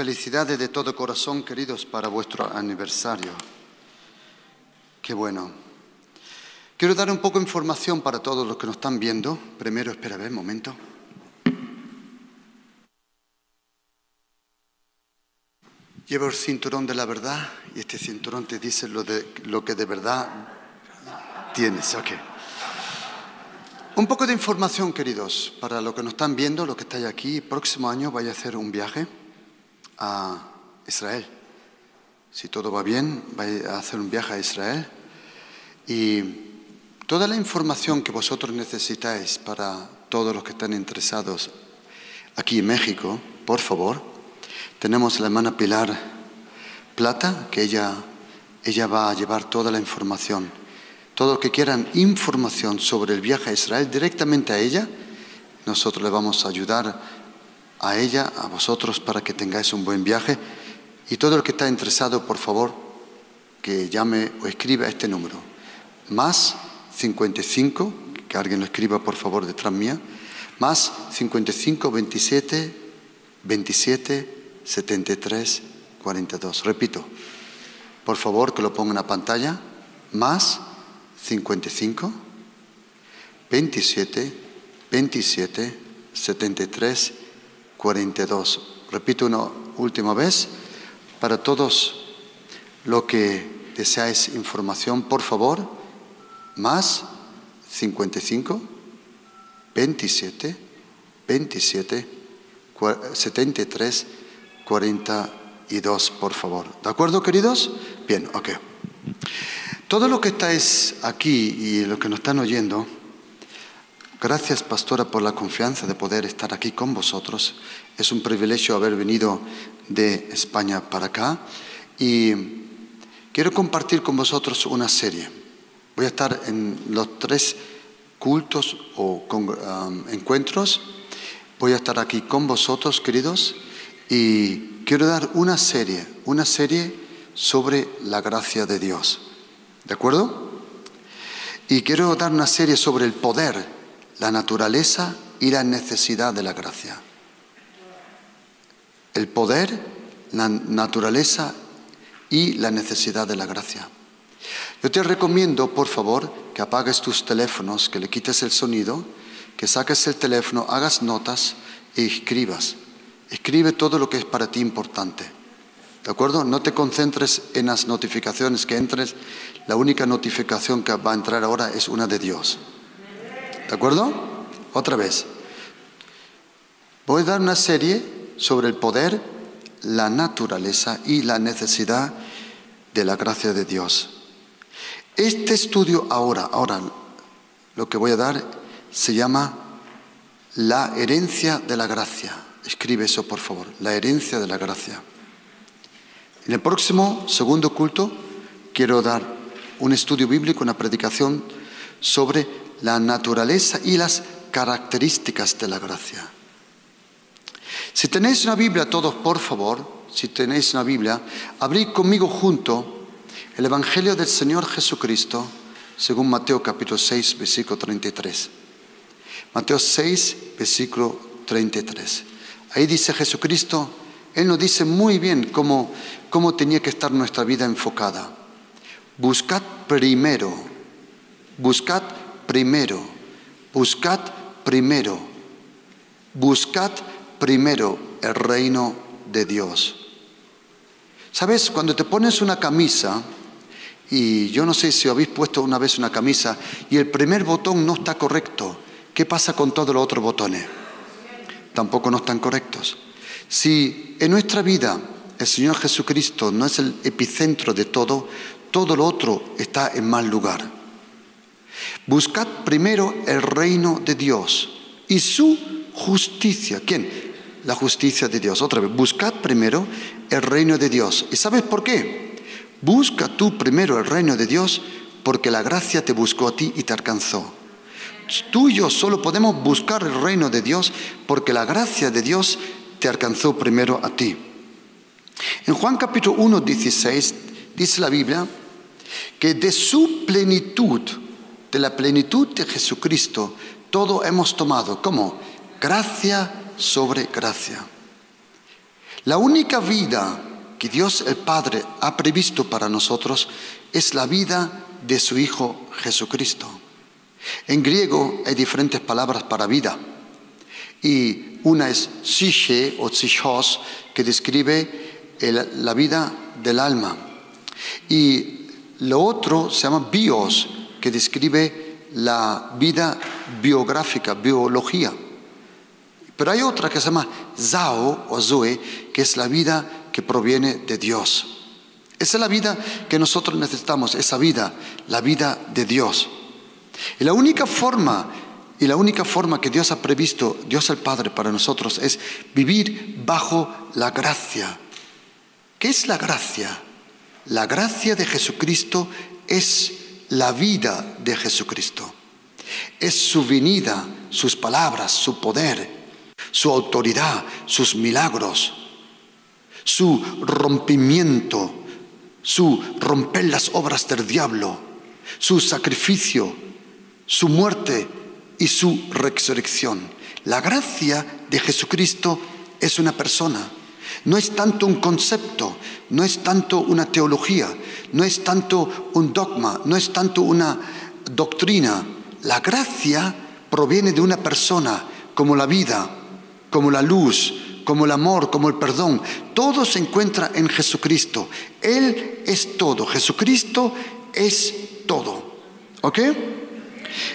Felicidades de todo corazón, queridos, para vuestro aniversario. Qué bueno. Quiero dar un poco de información para todos los que nos están viendo. Primero, espera, un momento. Llevo el cinturón de la verdad y este cinturón te dice lo, de, lo que de verdad tienes. Ok. Un poco de información, queridos, para los que nos están viendo, los que estáis aquí. Próximo año vaya a hacer un viaje a Israel. Si todo va bien, vaya a hacer un viaje a Israel. Y toda la información que vosotros necesitáis para todos los que están interesados aquí en México, por favor, tenemos la hermana Pilar Plata, que ella, ella va a llevar toda la información. Todos los que quieran información sobre el viaje a Israel directamente a ella, nosotros le vamos a ayudar a ella, a vosotros, para que tengáis un buen viaje. Y todo el que está interesado, por favor, que llame o escriba este número. Más 55, que alguien lo escriba, por favor, detrás mía. Más 55 27 27 73 42. Repito, por favor que lo pongan a pantalla. Más 55 27 27 73 42. Repito una última vez. Para todos los que deseáis información, por favor, más 55 27 27 73 42, por favor. ¿De acuerdo, queridos? Bien, ok. Todo lo que estáis aquí y lo que nos están oyendo, gracias, pastora, por la confianza de poder estar aquí con vosotros. Es un privilegio haber venido de España para acá y quiero compartir con vosotros una serie. Voy a estar en los tres cultos o um, encuentros. Voy a estar aquí con vosotros, queridos y quiero dar una serie, una serie sobre la gracia de Dios. ¿De acuerdo? Y quiero dar una serie sobre el poder, la naturaleza y la necesidad de la gracia. El poder, la naturaleza y la necesidad de la gracia. Yo te recomiendo, por favor, que apagues tus teléfonos, que le quites el sonido, que saques el teléfono, hagas notas y escribas. Escribe todo lo que es para ti importante. ¿De acuerdo? No te concentres en las notificaciones que entres. La única notificación que va a entrar ahora es una de Dios. ¿De acuerdo? Otra vez. Voy a dar una serie sobre el poder, la naturaleza y la necesidad de la gracia de Dios. Este estudio ahora, ahora, lo que voy a dar se llama la herencia de la gracia. Escribe eso, por favor, la herencia de la gracia. En el próximo segundo culto quiero dar un estudio bíblico, una predicación sobre la naturaleza y las características de la gracia. Si tenéis una Biblia, todos, por favor, si tenéis una Biblia, abrid conmigo junto el Evangelio del Señor Jesucristo, según Mateo capítulo 6, versículo 33. Mateo 6, versículo 33. Ahí dice Jesucristo, Él nos dice muy bien cómo, cómo tenía que estar nuestra vida enfocada. Buscad primero, buscad primero, buscad primero, buscad primero el reino de Dios. ¿Sabes? Cuando te pones una camisa, y yo no sé si habéis puesto una vez una camisa y el primer botón no está correcto, ¿qué pasa con todos los otros botones? tampoco no están correctos. Si en nuestra vida el Señor Jesucristo no es el epicentro de todo, todo lo otro está en mal lugar. Buscad primero el reino de Dios y su justicia. ¿Quién? La justicia de Dios. Otra vez, buscad primero el reino de Dios. ¿Y sabes por qué? Busca tú primero el reino de Dios porque la gracia te buscó a ti y te alcanzó tú y yo solo podemos buscar el reino de Dios porque la gracia de Dios te alcanzó primero a ti. En Juan capítulo 1, 16 dice la Biblia que de su plenitud, de la plenitud de Jesucristo, todo hemos tomado como gracia sobre gracia. La única vida que Dios el Padre ha previsto para nosotros es la vida de su Hijo Jesucristo. En griego hay diferentes palabras para vida. Y una es psyche o psychos, que describe la vida del alma. Y lo otro se llama bios, que describe la vida biográfica, biología. Pero hay otra que se llama Zao o Zoe, que es la vida que proviene de Dios. Esa es la vida que nosotros necesitamos, esa vida, la vida de Dios. Y la única forma, y la única forma que Dios ha previsto, Dios el Padre para nosotros, es vivir bajo la gracia. ¿Qué es la gracia? La gracia de Jesucristo es la vida de Jesucristo. Es su venida, sus palabras, su poder, su autoridad, sus milagros, su rompimiento, su romper las obras del diablo, su sacrificio, su muerte y su resurrección. La gracia de Jesucristo es una persona. No es tanto un concepto, no es tanto una teología, no es tanto un dogma, no es tanto una doctrina. La gracia proviene de una persona como la vida, como la luz, como el amor, como el perdón. Todo se encuentra en Jesucristo. Él es todo. Jesucristo es todo. ¿Ok?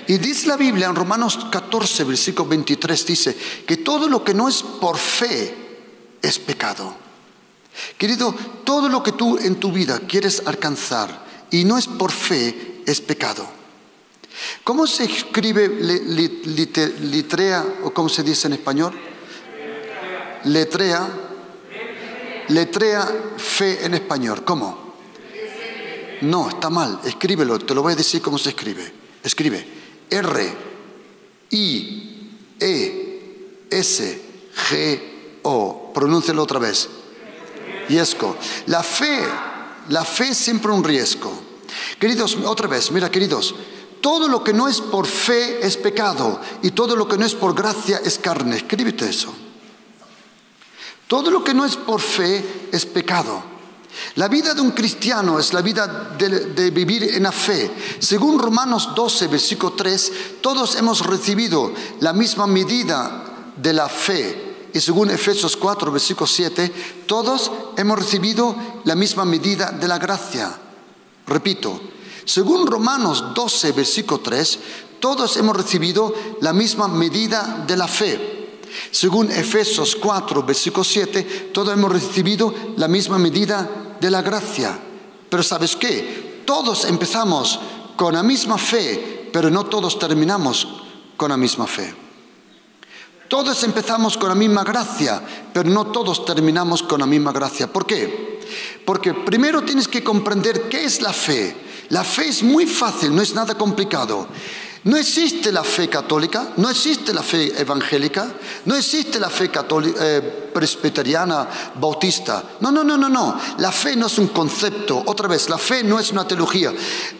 Y dice la Biblia en Romanos 14, versículo 23, dice que todo lo que no es por fe es pecado. Querido, todo lo que tú en tu vida quieres alcanzar y no es por fe es pecado. ¿Cómo se escribe litrea o cómo se dice en español? letrea, letrea fe en español. ¿Cómo? No, está mal. Escríbelo, te lo voy a decir cómo se escribe. Escribe R, I, E, S, G, O. Pronúncialo otra vez. Riesgo. La fe, la fe es siempre un riesgo. Queridos, otra vez, mira, queridos, todo lo que no es por fe es pecado y todo lo que no es por gracia es carne. Escríbete eso. Todo lo que no es por fe es pecado. La vida de un cristiano es la vida de, vivir en la fe. Según Romanos 12, versículo 3, todos hemos recibido la misma medida de la fe. Y según Efesios 4, versículo 7, todos hemos recibido la misma medida de la gracia. Repito, según Romanos 12, versículo 3, todos hemos recibido la misma medida de la fe. Según Efesios 4, versículo 7, todos hemos recibido la misma medida de la gracia. Pero ¿sabes qué? Todos empezamos con la misma fe, pero no todos terminamos con la misma fe. Todos empezamos con la misma gracia, pero no todos terminamos con la misma gracia. ¿Por qué? Porque primero tienes que comprender qué es la fe. La fe es muy fácil, no es nada complicado. No existe la fe católica, no existe la fe evangélica, no existe la fe eh, presbiteriana bautista. No, no, no, no, no. La fe no es un concepto. Otra vez, la fe no es una teología.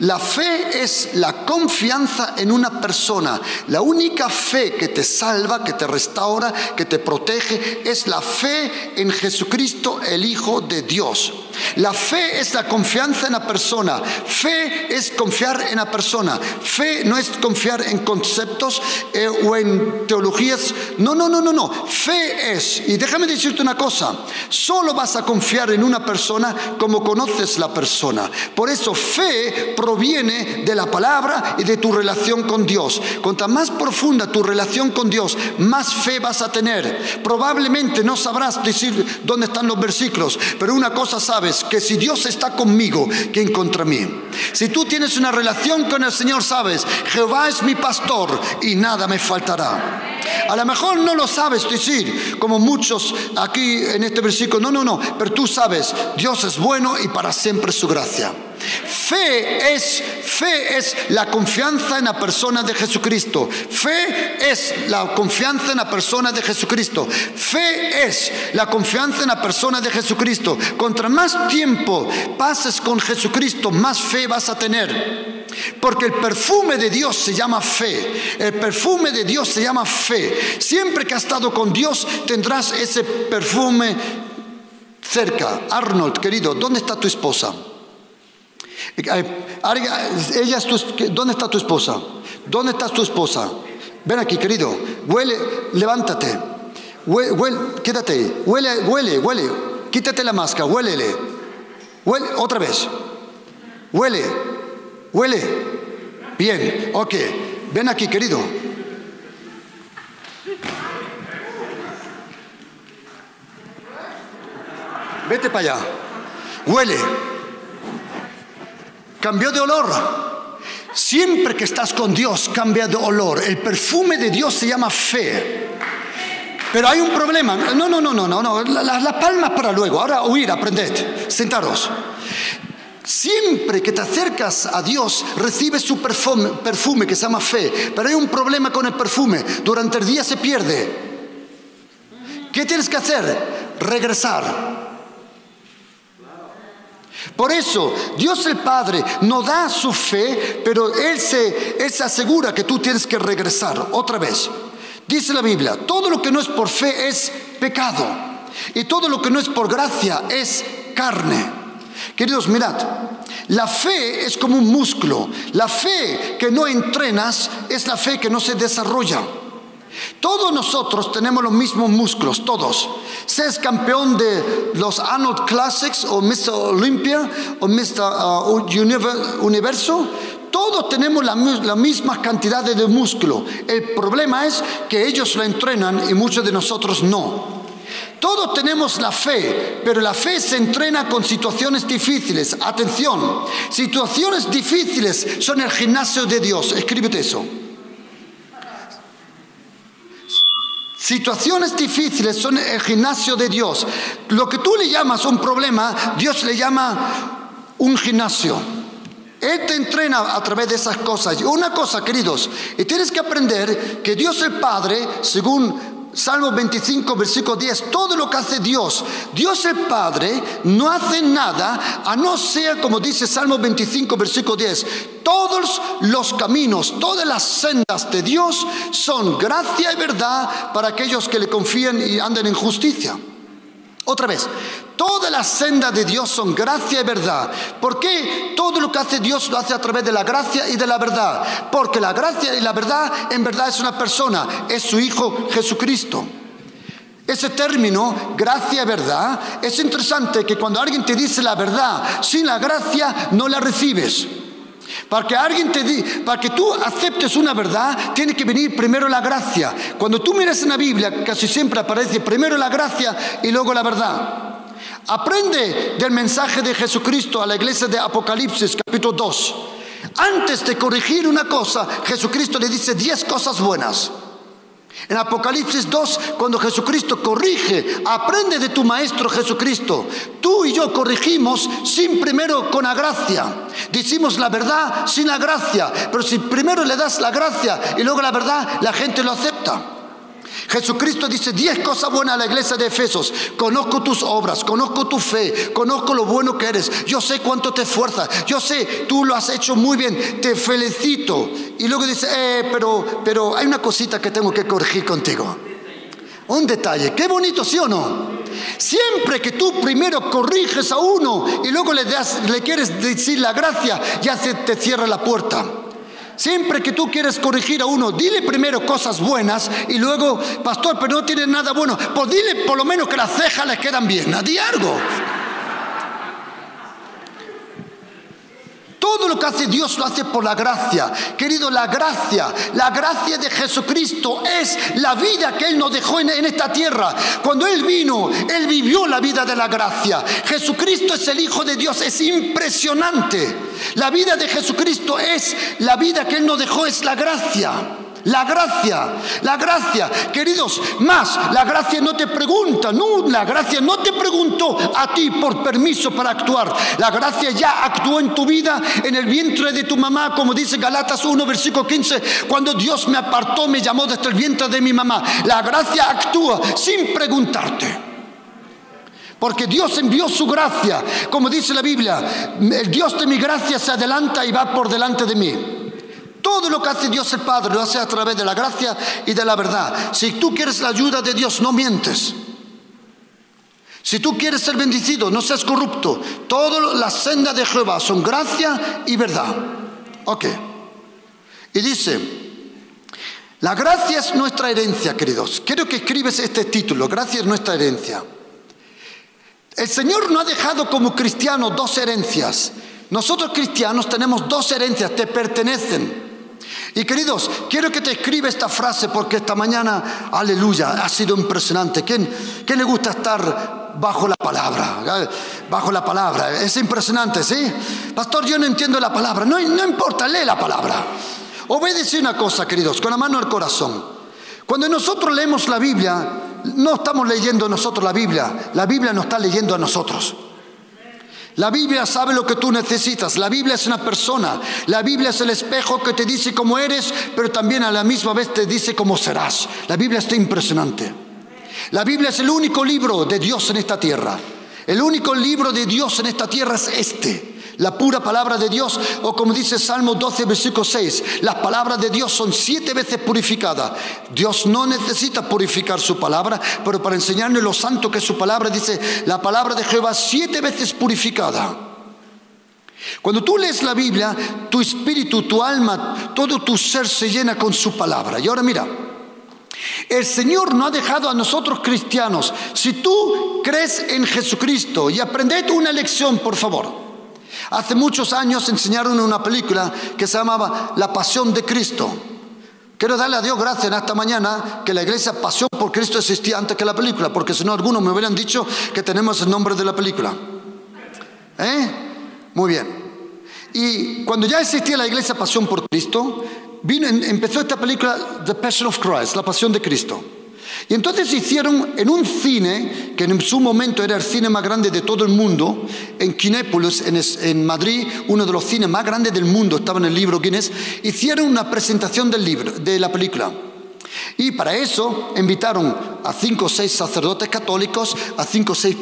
La fe es la confianza en una persona. La única fe que te salva, que te restaura, que te protege, es la fe en Jesucristo, el Hijo de Dios. La fe es la confianza en la persona. Fe es confiar en la persona. Fe no es confiar en conceptos eh, o en teologías. No, no, no, no, no. Fe es, y déjame decirte una cosa, solo vas a confiar en una persona como conoces la persona. Por eso fe proviene de la palabra y de tu relación con Dios. Cuanta más profunda tu relación con Dios, más fe vas a tener. Probablemente no sabrás decir dónde están los versículos, pero una cosa sabes, que si Dios está conmigo, ¿quién contra mí? Si tú tienes una relación con el Señor, sabes, Jehová es mi pastor y nada me faltará. A lo mejor no lo sabes decir, como muchos aquí en este versículo, no, no, no, pero tú sabes, Dios es bueno y para siempre su gracia. Fe es, fe es la confianza en la persona de Jesucristo. Fe es la confianza en la persona de Jesucristo. Fe es la confianza en la persona de Jesucristo. Contra más tiempo pases con Jesucristo, más fe vas a tener. Porque el perfume de Dios se llama fe. El perfume de Dios se llama fe. Siempre que has estado con Dios tendrás ese perfume cerca. Arnold, querido, ¿dónde está tu esposa? Ella es ¿Dónde está tu esposa? ¿Dónde está tu esposa? Ven aquí, querido. Huele, levántate. Huele, quédate. Huele, huele, huele. Quítate la máscara, huélele. Huele, otra vez. Huele, huele. Bien, ok. Ven aquí, querido. Vete para allá. Huele. Cambió de olor. Siempre que estás con Dios cambia de olor. El perfume de Dios se llama fe. Pero hay un problema. No, no, no, no, no, no. Las la palmas para luego. Ahora huir, aprended. Sentaros. Siempre que te acercas a Dios, recibes su perfume, perfume que se llama fe. Pero hay un problema con el perfume. Durante el día se pierde. ¿Qué tienes que hacer? Regresar. Por eso Dios el Padre no da su fe, pero Él se, él se asegura que tú tienes que regresar otra vez. Dice la Biblia, todo lo que no es por fe es pecado y todo lo que no es por gracia es carne. Queridos, mirad, la fe es como un músculo. La fe que no entrenas es la fe que no se desarrolla. Todos nosotros tenemos los mismos músculos, todos. Seas campeón de los Arnold Classics o Mr. Olympia o Mr. Uh, Universo, todos tenemos la, la, misma cantidad de músculo. El problema es que ellos lo entrenan y muchos de nosotros no. Todos tenemos la fe, pero la fe se entrena con situaciones difíciles. Atención, situaciones difíciles son el gimnasio de Dios. Escríbete eso. Situaciones difíciles son el gimnasio de Dios. Lo que tú le llamas un problema, Dios le llama un gimnasio. Él te entrena a través de esas cosas. Una cosa, queridos, y tienes que aprender que Dios el Padre, según Salmo 25, versículo 10, todo lo que hace Dios, Dios el Padre no hace nada a no ser, como dice Salmo 25, versículo 10, todos los caminos, todas las sendas de Dios son gracia y verdad para aquellos que le confían y anden en justicia. Otra vez, todas las sendas de Dios son gracia y verdad. ¿Por qué todo lo que hace Dios lo hace a través de la gracia y de la verdad? Porque la gracia y la verdad en verdad es una persona, es su Hijo Jesucristo. Ese término, gracia y verdad, es interesante que cuando alguien te dice la verdad sin la gracia no la recibes. Para que alguien te para que tú aceptes una verdad, tiene que venir primero la gracia. Cuando tú miras en la Biblia, casi siempre aparece primero la gracia y luego la verdad. Aprende del mensaje de Jesucristo a la iglesia de Apocalipsis, capítulo 2. Antes de corregir una cosa, Jesucristo le dice 10 cosas buenas. En Apocalipsis 2, cuando Jesucristo corrige, aprende de tu Maestro Jesucristo. Tú y yo corregimos sin primero con la gracia. Decimos la verdad sin la gracia, pero si primero le das la gracia y luego la verdad, la gente lo acepta. Jesucristo dice diez cosas buenas a la iglesia de Efesos. Conozco tus obras, conozco tu fe, conozco lo bueno que eres. Yo sé cuánto te esfuerzas. Yo sé, tú lo has hecho muy bien. Te felicito. Y luego dice, eh, pero, pero hay una cosita que tengo que corregir contigo. Un detalle. Qué bonito, ¿sí o no? Siempre que tú primero corriges a uno y luego le, das, le quieres decir la gracia, ya se te cierra la puerta. Siempre que tú quieres corregir a uno, dile primero cosas buenas y luego, pastor, pero no tiene nada bueno. Pues dile por lo menos que las cejas le quedan bien. Di algo. Todo lo que hace Dios lo hace por la gracia. Querido, la gracia, la gracia de Jesucristo es la vida que Él nos dejó en, esta tierra. Cuando Él vino, Él vivió la vida de la gracia. Jesucristo es el Hijo de Dios, es impresionante. La vida de Jesucristo es la vida que Él nos dejó, es la gracia. La gracia, la gracia, queridos, más, la gracia no te pregunta, no, la gracia no te preguntó a ti por permiso para actuar. La gracia ya actuó en tu vida, en el vientre de tu mamá, como dice Galatas 1, versículo 15, cuando Dios me apartó, me llamó desde el vientre de mi mamá. La gracia actúa sin preguntarte. Porque Dios envió su gracia, como dice la Biblia, el Dios de mi gracia se adelanta y va por delante de mí. Todo lo que hace Dios el Padre lo hace a través de la gracia y de la verdad. Si tú quieres la ayuda de Dios, no mientes. Si tú quieres ser bendecido, no seas corrupto. Todas las sendas de Jehová son gracia y verdad. Ok. Y dice, la gracia es nuestra herencia, queridos. Quiero que escribes este título, gracia es nuestra herencia. El Señor no ha dejado como cristianos dos herencias. Nosotros cristianos tenemos dos herencias, te pertenecen. Y queridos, quiero que te escriba esta frase porque esta mañana, aleluya, ha sido impresionante. ¿Quién, ¿Quién le gusta estar bajo la palabra? Bajo la palabra. Es impresionante, ¿sí? Pastor, yo no entiendo la palabra. No, no importa, lee la palabra. Obedece una cosa, queridos, con la mano al corazón. Cuando nosotros leemos la Biblia, no estamos leyendo nosotros la Biblia, la Biblia nos está leyendo a nosotros. La Biblia sabe lo que tú necesitas. La Biblia es una persona. La Biblia es el espejo que te dice cómo eres, pero también a la misma vez te dice cómo serás. La Biblia está impresionante. La Biblia es el único libro de Dios en esta tierra. El único libro de Dios en esta tierra es este. La pura palabra de Dios, o como dice Salmo 12, versículo 6, las palabras de Dios son siete veces purificadas. Dios no necesita purificar su palabra, pero para enseñarle lo santo que es su palabra, dice la palabra de Jehová siete veces purificada. Cuando tú lees la Biblia, tu espíritu, tu alma, todo tu ser se llena con su palabra. Y ahora mira, el Señor no ha dejado a nosotros cristianos. Si tú crees en Jesucristo y aprended una lección, por favor. Hace muchos años enseñaron una película que se llamaba La Pasión de Cristo. Quiero darle a Dios gracias en esta mañana que la iglesia Pasión por Cristo existía antes que la película, porque si no algunos me hubieran dicho que tenemos el nombre de la película. ¿Eh? Muy bien. Y cuando ya existía la iglesia Pasión por Cristo, vino, empezó esta película The Passion of Christ, la Pasión de Cristo. Y entonces hicieron en un cine, que en su momento era el cine más grande de todo el mundo, en Kinépolis, en, Madrid, uno de los cines más grandes del mundo, estaba en el libro Guinness, hicieron una presentación del libro, de la película. Y para eso invitaron a cinco o seis sacerdotes católicos, a cinco o seis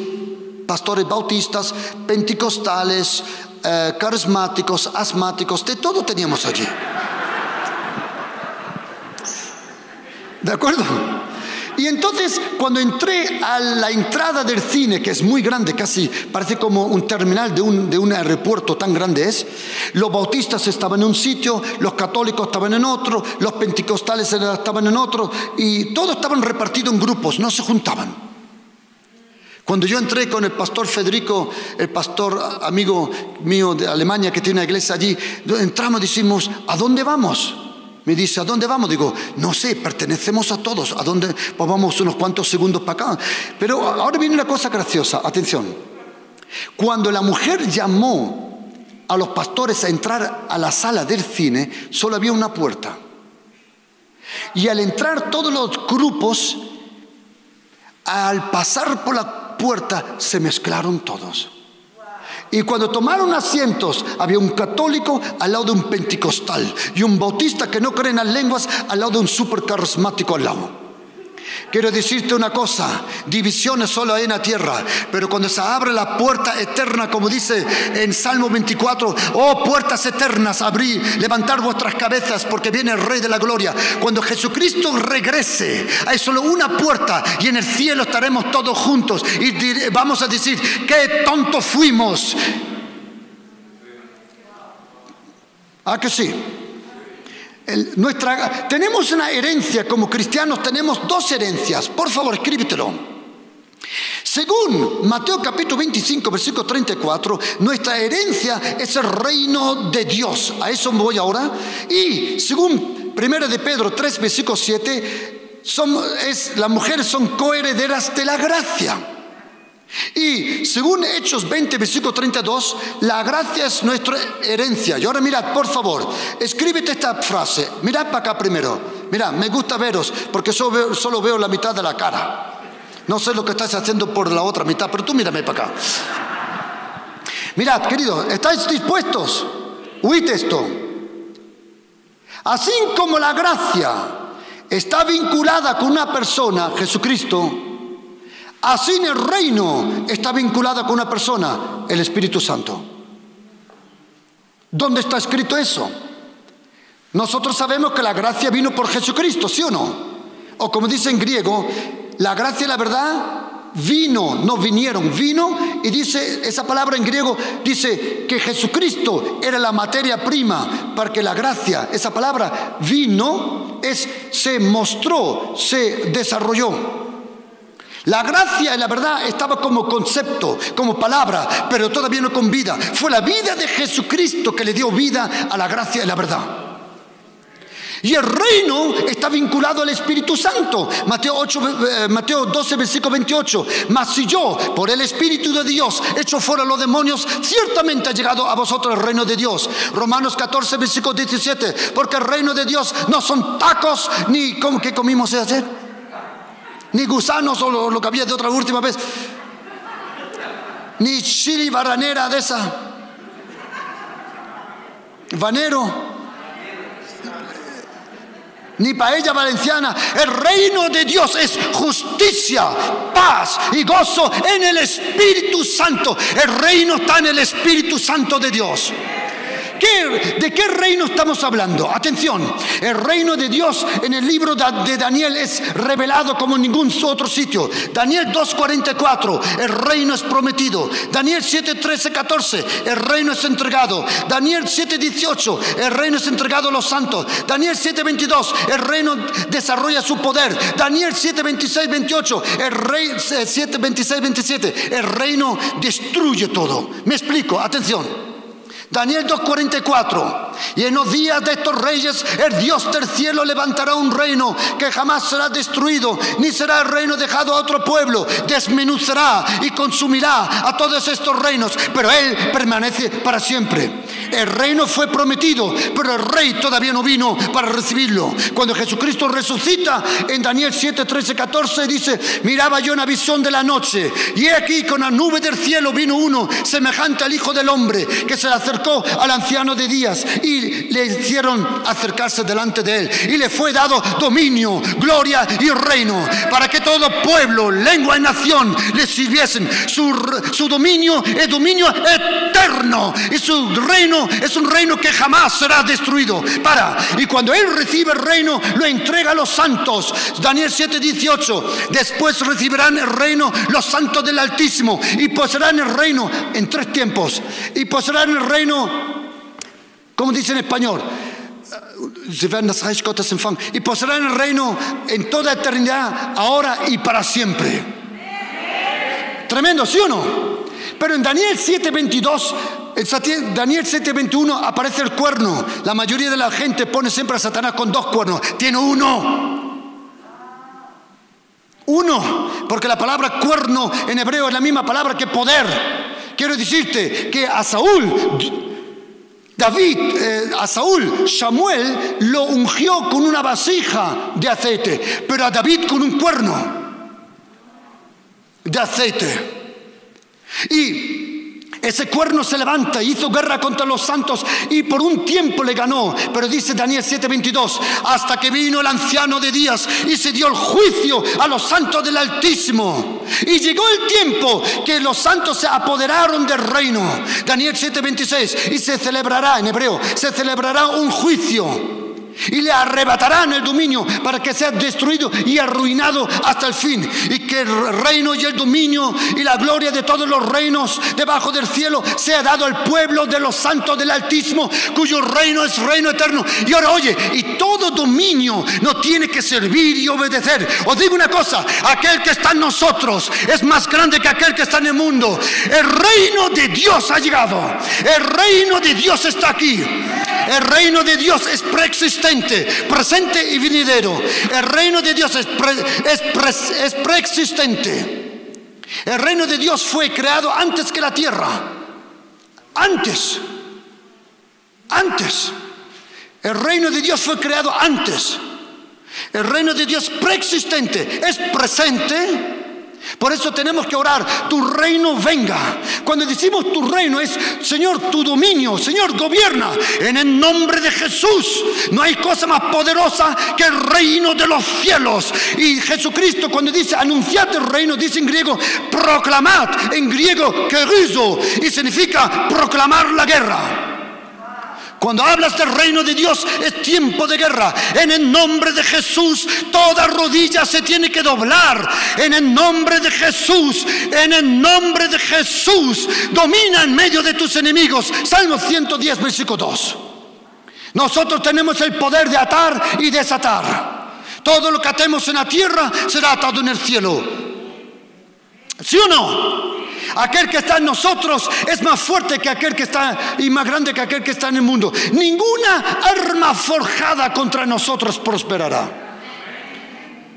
pastores bautistas, pentecostales, eh, carismáticos, asmáticos, de todo teníamos allí. ¿De acuerdo? Y entonces cuando entré a la entrada del cine, que es muy grande, casi parece como un terminal de un, de un aeropuerto tan grande es, los bautistas estaban en un sitio, los católicos estaban en otro, los pentecostales estaban en otro, y todos estaban repartidos en grupos, no se juntaban. Cuando yo entré con el pastor Federico, el pastor amigo mío de Alemania que tiene una iglesia allí, entramos y decimos, ¿a dónde vamos? Me dice, ¿a dónde vamos? Digo, no sé, pertenecemos a todos. ¿A dónde? Pues vamos unos cuantos segundos para acá. Pero ahora viene una cosa graciosa, atención. Cuando la mujer llamó a los pastores a entrar a la sala del cine, solo había una puerta. Y al entrar todos los grupos, al pasar por la puerta, se mezclaron todos. Y cuando tomaron asientos, había un católico al lado de un pentecostal y un bautista que no cree en las lenguas al lado de un super carismático al lado. Quiero decirte una cosa, divisiones solo hay en la tierra, pero cuando se abre la puerta eterna, como dice en Salmo 24, oh puertas eternas, abrí, levantar vuestras cabezas porque viene el Rey de la Gloria. Cuando Jesucristo regrese, hay solo una puerta y en el cielo estaremos todos juntos y vamos a decir, qué tontos fuimos. ¿Ah que sí? Nuestra, tenemos una herencia como cristianos, tenemos dos herencias. Por favor, escríbetelo. Según Mateo capítulo 25, versículo 34, nuestra herencia es el reino de Dios. A eso me voy ahora. Y según 1 de Pedro 3, versículo 7, son, es, las mujeres son coherederas de la gracia. Y según Hechos 20, versículo 32, la gracia es nuestra herencia. Y ahora mirad, por favor, escríbete esta frase. Mirad para acá primero. Mirad, me gusta veros porque solo veo, la mitad de la cara. No sé lo que estás haciendo por la otra mitad, pero tú mírame para acá. Mirad, querido, ¿estáis dispuestos? Huid esto. Así como la gracia está vinculada con una persona, Jesucristo, Así en el reino está vinculada con una persona, el Espíritu Santo. ¿Dónde está escrito eso? Nosotros sabemos que la gracia vino por Jesucristo, ¿sí o no? O como dice en griego, la gracia y la verdad vino, no vinieron, vino y dice, esa palabra en griego dice que Jesucristo era la materia prima para que la gracia, esa palabra vino, es, se mostró, se desarrolló. La gracia y la verdad estaba como concepto, como palabra, pero todavía no con vida. Fue la vida de Jesucristo que le dio vida a la gracia y la verdad. Y el reino está vinculado al Espíritu Santo. Mateo, 8, eh, Mateo 12, versículo 28. Mas si yo, por el Espíritu de Dios, echo fuera los demonios, ciertamente ha llegado a vosotros el reino de Dios. Romanos 14, versículo 17. Porque el reino de Dios no son tacos ni como que comimos ayer. Ni gusanos o lo, que había de otra última vez. Ni chili baranera de esa. Vanero ni paella valenciana. El reino de Dios es justicia, paz y gozo en el Espíritu Santo. El reino está en el Espíritu Santo de Dios. ¿De qué reino estamos hablando? Atención, el reino de Dios en el libro de Daniel es revelado como en ningún otro sitio. Daniel 2.44, el reino es prometido. Daniel 7.13, 14, el reino es entregado. Daniel 7.18, el reino es entregado a los santos. Daniel 7.22, el reino desarrolla su poder. Daniel 7.26, 28, el rey 7.26, 27, el reino destruye todo. Me explico, atención. Daniel 2.44. Y en los días de estos reyes, el Dios del cielo levantará un reino que jamás será destruido, ni será el reino dejado a otro pueblo. Desmenuzará y consumirá a todos estos reinos, pero Él permanece para siempre. El reino fue prometido, pero el rey todavía no vino para recibirlo. Cuando Jesucristo resucita, en Daniel 7, 13, 14 dice, miraba yo una visión de la noche, y aquí con la nube del cielo vino uno semejante al Hijo del Hombre, que se acercó al anciano de días y le hicieron acercarse delante de él. Y le fue dado dominio, gloria y reino para que todo pueblo, lengua y nación le sirviesen. Su, su dominio es dominio eterno y su reino es un reino que jamás será destruido. Para, y cuando él recibe el reino, lo entrega a los santos. Daniel 7, 18. Después recibirán el reino los santos del Altísimo y poseerán el reino en tres tiempos. Y poseerán el reino como dice en español, y poseerán el reino en toda eternidad, ahora y para siempre. Tremendo, ¿sí o no? Pero en Daniel 7:22, en Daniel 7:21 aparece el cuerno. La mayoría de la gente pone siempre a Satanás con dos cuernos. Tiene uno. Uno, porque la palabra cuerno en hebreo es la misma palabra que poder. Quiero decirte que a Saúl David, eh, a Saúl, Samuel lo ungió con una vasija de aceite, pero a David con un cuerno de aceite. Y ese cuerno se levanta, hizo guerra contra los santos y por un tiempo le ganó. Pero dice Daniel 7:22, hasta que vino el anciano de días y se dio el juicio a los santos del Altísimo. Y llegó el tiempo que los santos se apoderaron del reino. Daniel 7:26, y se celebrará en hebreo, se celebrará un juicio y le arrebatarán el dominio para que sea destruido y arruinado hasta el fin. Y que el reino y el dominio y la gloria de todos los reinos debajo del cielo sea dado al pueblo de los santos del Altísimo, cuyo reino es reino eterno. Y ahora oye, y todo dominio no tiene que servir y obedecer. Os digo una cosa, aquel que está en nosotros es más grande que aquel que está en el mundo. El reino de Dios ha llegado. El reino de Dios está aquí. El reino de Dios es preexistente, presente y venidero. El reino de Dios es, es preexistente. El reino de Dios fue creado antes que la tierra. Antes. Antes. El reino de Dios fue creado antes. El reino de Dios preexistente es presente por eso tenemos que orar, tu reino venga. Cuando decimos tu reino es, Señor, tu dominio, Señor, gobierna. En el nombre de Jesús, no hay cosa más poderosa que el reino de los cielos. Y Jesucristo cuando dice, anunciad el reino, dice en griego, proclamad, en griego, querizo, y significa proclamar la guerra. Cuando hablas del reino de Dios es tiempo de guerra. En el nombre de Jesús toda rodilla se tiene que doblar. En el nombre de Jesús, en el nombre de Jesús, domina en medio de tus enemigos. Salmo 110, versículo 2. Nosotros tenemos el poder de atar y desatar. Todo lo que atemos en la tierra será atado en el cielo. ¿Sí o no? Aquel que está en nosotros es más fuerte que aquel que está y más grande que aquel que está en el mundo. Ninguna arma forjada contra nosotros prosperará.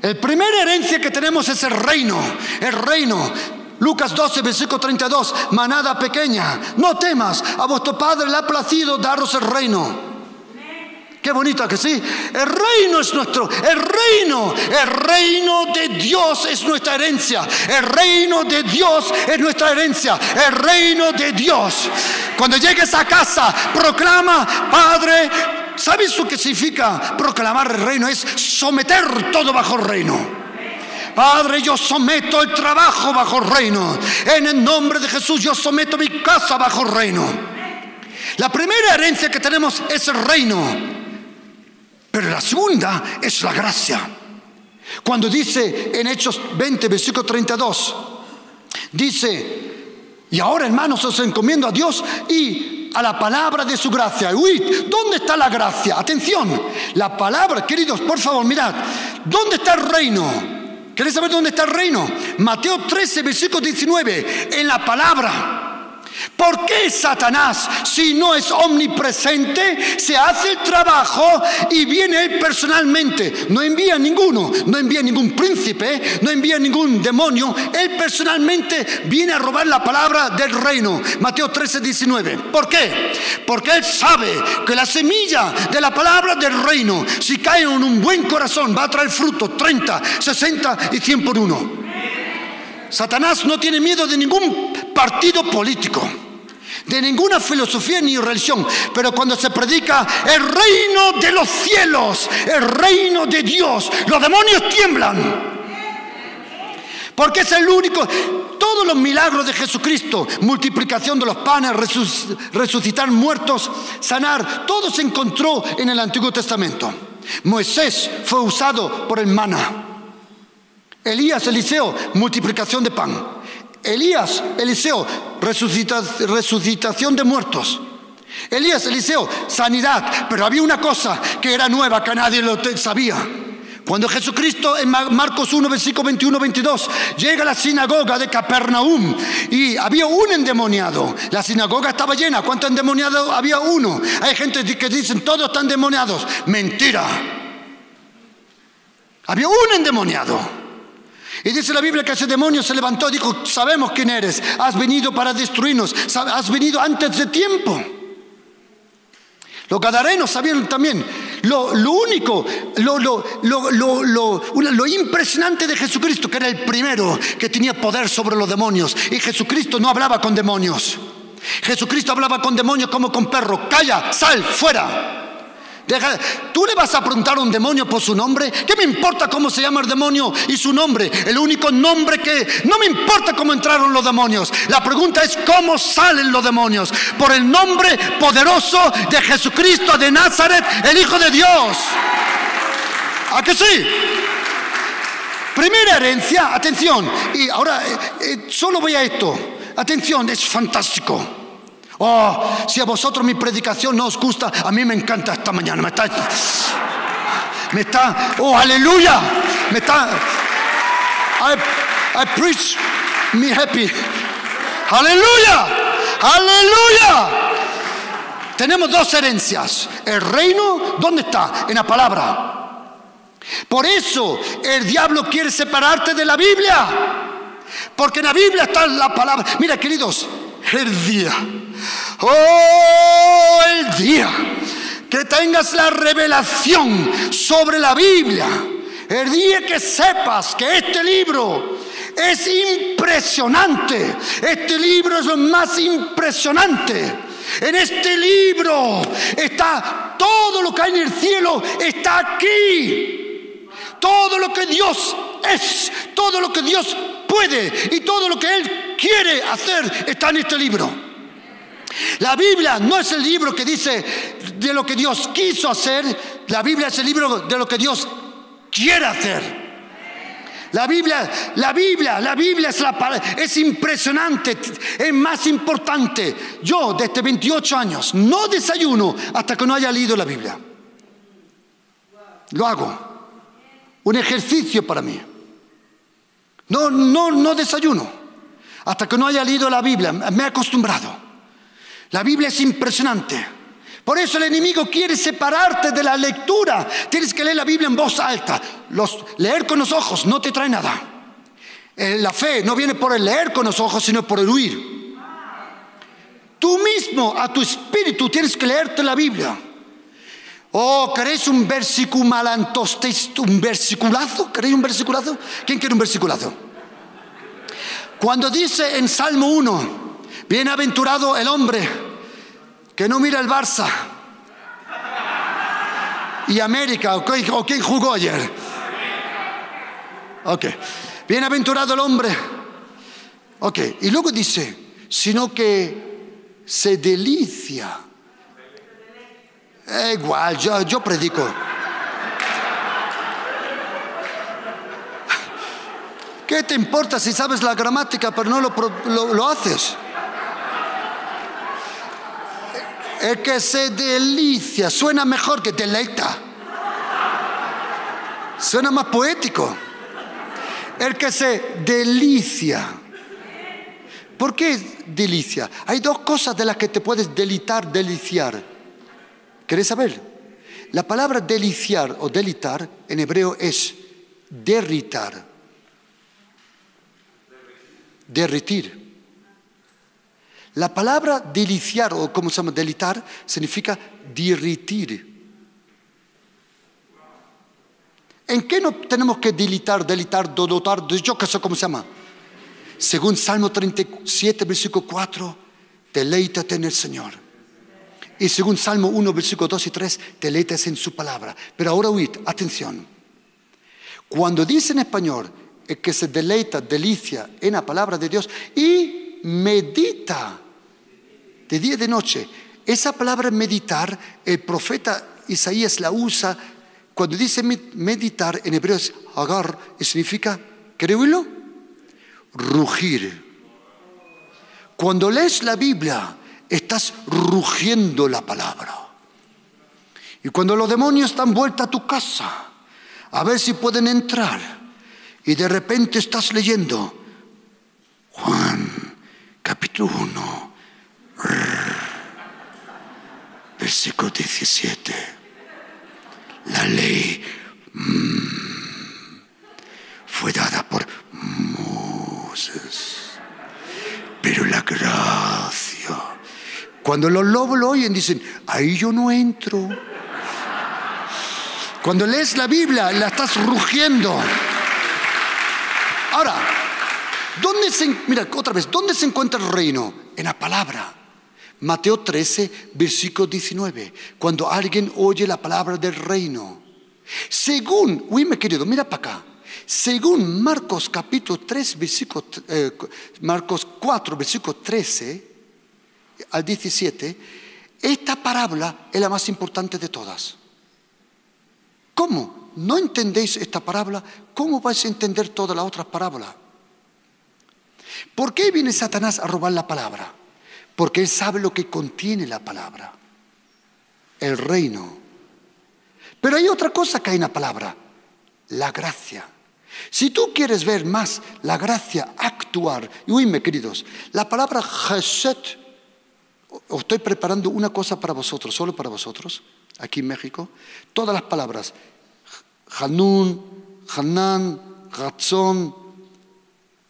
El primer herencia que tenemos es el reino, el reino. Lucas 12, versículo 32, manada pequeña, no temas, a vuestro Padre le ha placido daros el reino. Qué bonito que sí. El reino es nuestro, el reino, el reino de Dios es nuestra herencia. El reino de Dios es nuestra herencia. El reino de Dios. Cuando llegues a casa, proclama, Padre, ¿sabes lo que significa proclamar el reino? Es someter todo bajo el reino. Padre, yo someto el trabajo bajo el reino. En el nombre de Jesús, yo someto mi casa bajo el reino. La primera herencia que tenemos es el reino. Pero la segunda es la gracia. Cuando dice en Hechos 20, versículo 32, dice, y ahora hermanos os encomiendo a Dios y a la palabra de su gracia. Uy, ¿dónde está la gracia? Atención, la palabra, queridos, por favor, mirad, ¿dónde está el reino? ¿Queréis saber dónde está el reino? Mateo 13, versículo 19, en la palabra. ¿Por qué Satanás, si no es omnipresente, se hace el trabajo y viene él personalmente? No envía ninguno, no envía ningún príncipe, no envía ningún demonio. Él personalmente viene a robar la palabra del reino. Mateo 13, 19. ¿Por qué? Porque él sabe que la semilla de la palabra del reino, si cae en un buen corazón, va a traer fruto 30, 60 y 100 por uno. Satanás no tiene miedo de ningún partido político, de ninguna filosofía ni religión, pero cuando se predica el reino de los cielos, el reino de Dios, los demonios tiemblan. Porque es el único, todos los milagros de Jesucristo, multiplicación de los panes, resucitar muertos, sanar, todo se encontró en el Antiguo Testamento. Moisés fue usado por el maná. Elías, Eliseo, multiplicación de pan. Elías, Eliseo, resucitación de muertos. Elías, Eliseo, sanidad. Pero había una cosa que era nueva, que nadie lo sabía. Cuando Jesucristo en Marcos 1, versículo 21, 22, llega a la sinagoga de Capernaum y había un endemoniado. La sinagoga estaba llena. ¿Cuántos endemoniados había uno? Hay gente que dicen todos están endemoniados. Mentira. Había un endemoniado. Y dice la Biblia que ese demonio se levantó y dijo, sabemos quién eres, has venido para destruirnos, has venido antes de tiempo. Los gadarenos sabían también lo, único, lo, lo, impresionante de Jesucristo, que era el primero que tenía poder sobre los demonios. Y Jesucristo no hablaba con demonios. Jesucristo hablaba con demonios como con perros. Calla, sal, fuera. ¿Tú le vas a preguntar a un demonio por su nombre? ¿Qué me importa cómo se llama el demonio y su nombre? El único nombre que... No me importa cómo entraron los demonios. La pregunta es cómo salen los demonios. Por el nombre poderoso de Jesucristo de Nazaret, el Hijo de Dios. ¿A que sí? Primera herencia, atención. Y ahora eh, eh, solo voy a esto. Atención, es fantástico. Oh, si a vosotros mi predicación no os gusta, a mí me encanta esta mañana. Me está, me está, oh, aleluya. Me está, I, preach me happy. Aleluya, aleluya. Tenemos dos herencias. El reino, ¿dónde está? En la palabra. Por eso el diablo quiere separarte de la Biblia. Porque en la Biblia está la palabra. Mira, queridos, el día Oh, el día que tengas la revelación sobre la Biblia, el día que sepas que este libro es impresionante, este libro es lo más impresionante. En este libro está todo lo que hay en el cielo, está aquí. Todo lo que Dios es, todo lo que Dios puede y todo lo que Él quiere hacer está en este libro. La Biblia no es el libro que dice de lo que Dios quiso hacer, la Biblia es el libro de lo que Dios quiere hacer. La Biblia, la Biblia, la Biblia es, la, es impresionante, es más importante. Yo desde 28 años no desayuno hasta que no haya leído la Biblia. Lo hago. Un ejercicio para mí. No, no, no desayuno hasta que no haya leído la Biblia. Me he acostumbrado. La Biblia es impresionante. Por eso el enemigo quiere separarte de la lectura. Tienes que leer la Biblia en voz alta. leer con los ojos no te trae nada. Eh, la fe no viene por el leer con los ojos, sino por el huir. Tú mismo, a tu espíritu, tienes que leerte la Biblia. Oh, ¿queréis un versículo? ¿Un versiculazo? ¿Queréis un versiculazo? ¿Quién quiere un versiculazo? Cuando dice en Salmo 1, bienaventurado el hombre que no mira el Barça y América, o, quién jugó ayer. Ok, bienaventurado el hombre. Ok, y luego dice, sino que se delicia. Es igual, yo, predico. ¿Qué te importa si sabes la gramática pero no lo haces? El que se delicia suena mejor que deleita. Suena más poético. El que se delicia. ¿Por qué delicia? Hay dos cosas de las que te puedes delitar, deliciar. ¿Querés saber? La palabra deliciar o delitar en hebreo es derritar. Derritir. La palabra deliciar, o como se llama, delitar, significa dirritir. ¿En qué no tenemos que delitar, delitar, dotar? Yo qué sé cómo se llama. Según Salmo 37, versículo 4, deleítate en el Señor. Y según Salmo 1, versículo 2 y 3, deleítate en su palabra. Pero ahora oíd, atención. Cuando dice en español que se deleita, delicia en la palabra de Dios y medita de día y de noche. Esa palabra meditar, el profeta Isaías la usa cuando dice meditar, en hebreo es agar, y significa, ¿queréis Rugir. Cuando lees la Biblia, estás rugiendo la palabra. Y cuando los demonios están vuelta a tu casa, a ver si pueden entrar, y de repente estás leyendo Juan capítulo 1, Versículo 17. La ley mm, fue dada por Moses. Pero la gracia. Cuando los lobos lo oyen, dicen, ahí yo no entro. Cuando lees la Biblia, la estás rugiendo. Ahora, ¿dónde se, mira, otra vez, ¿dónde se encuentra el reino? En la palabra. Mateo 13, versículo 19. Cuando alguien oye la palabra del reino. Según, uy, mi querido, mira para acá. Según Marcos capítulo 3, versículo, eh, Marcos 4, versículo 13 al 17, esta parábola es la más importante de todas. ¿Cómo? ¿No entendéis esta parábola? ¿Cómo vais a entender todas las otras parábolas? ¿Por qué viene Satanás a robar la palabra? Porque Él sabe lo que contiene la palabra, el reino. Pero hay otra cosa que hay en la palabra, la gracia. Si tú quieres ver más la gracia actuar, y oíme queridos, la palabra Jeset, os estoy preparando una cosa para vosotros, solo para vosotros, aquí en México, todas las palabras, Hanun, Hanan, Ratzón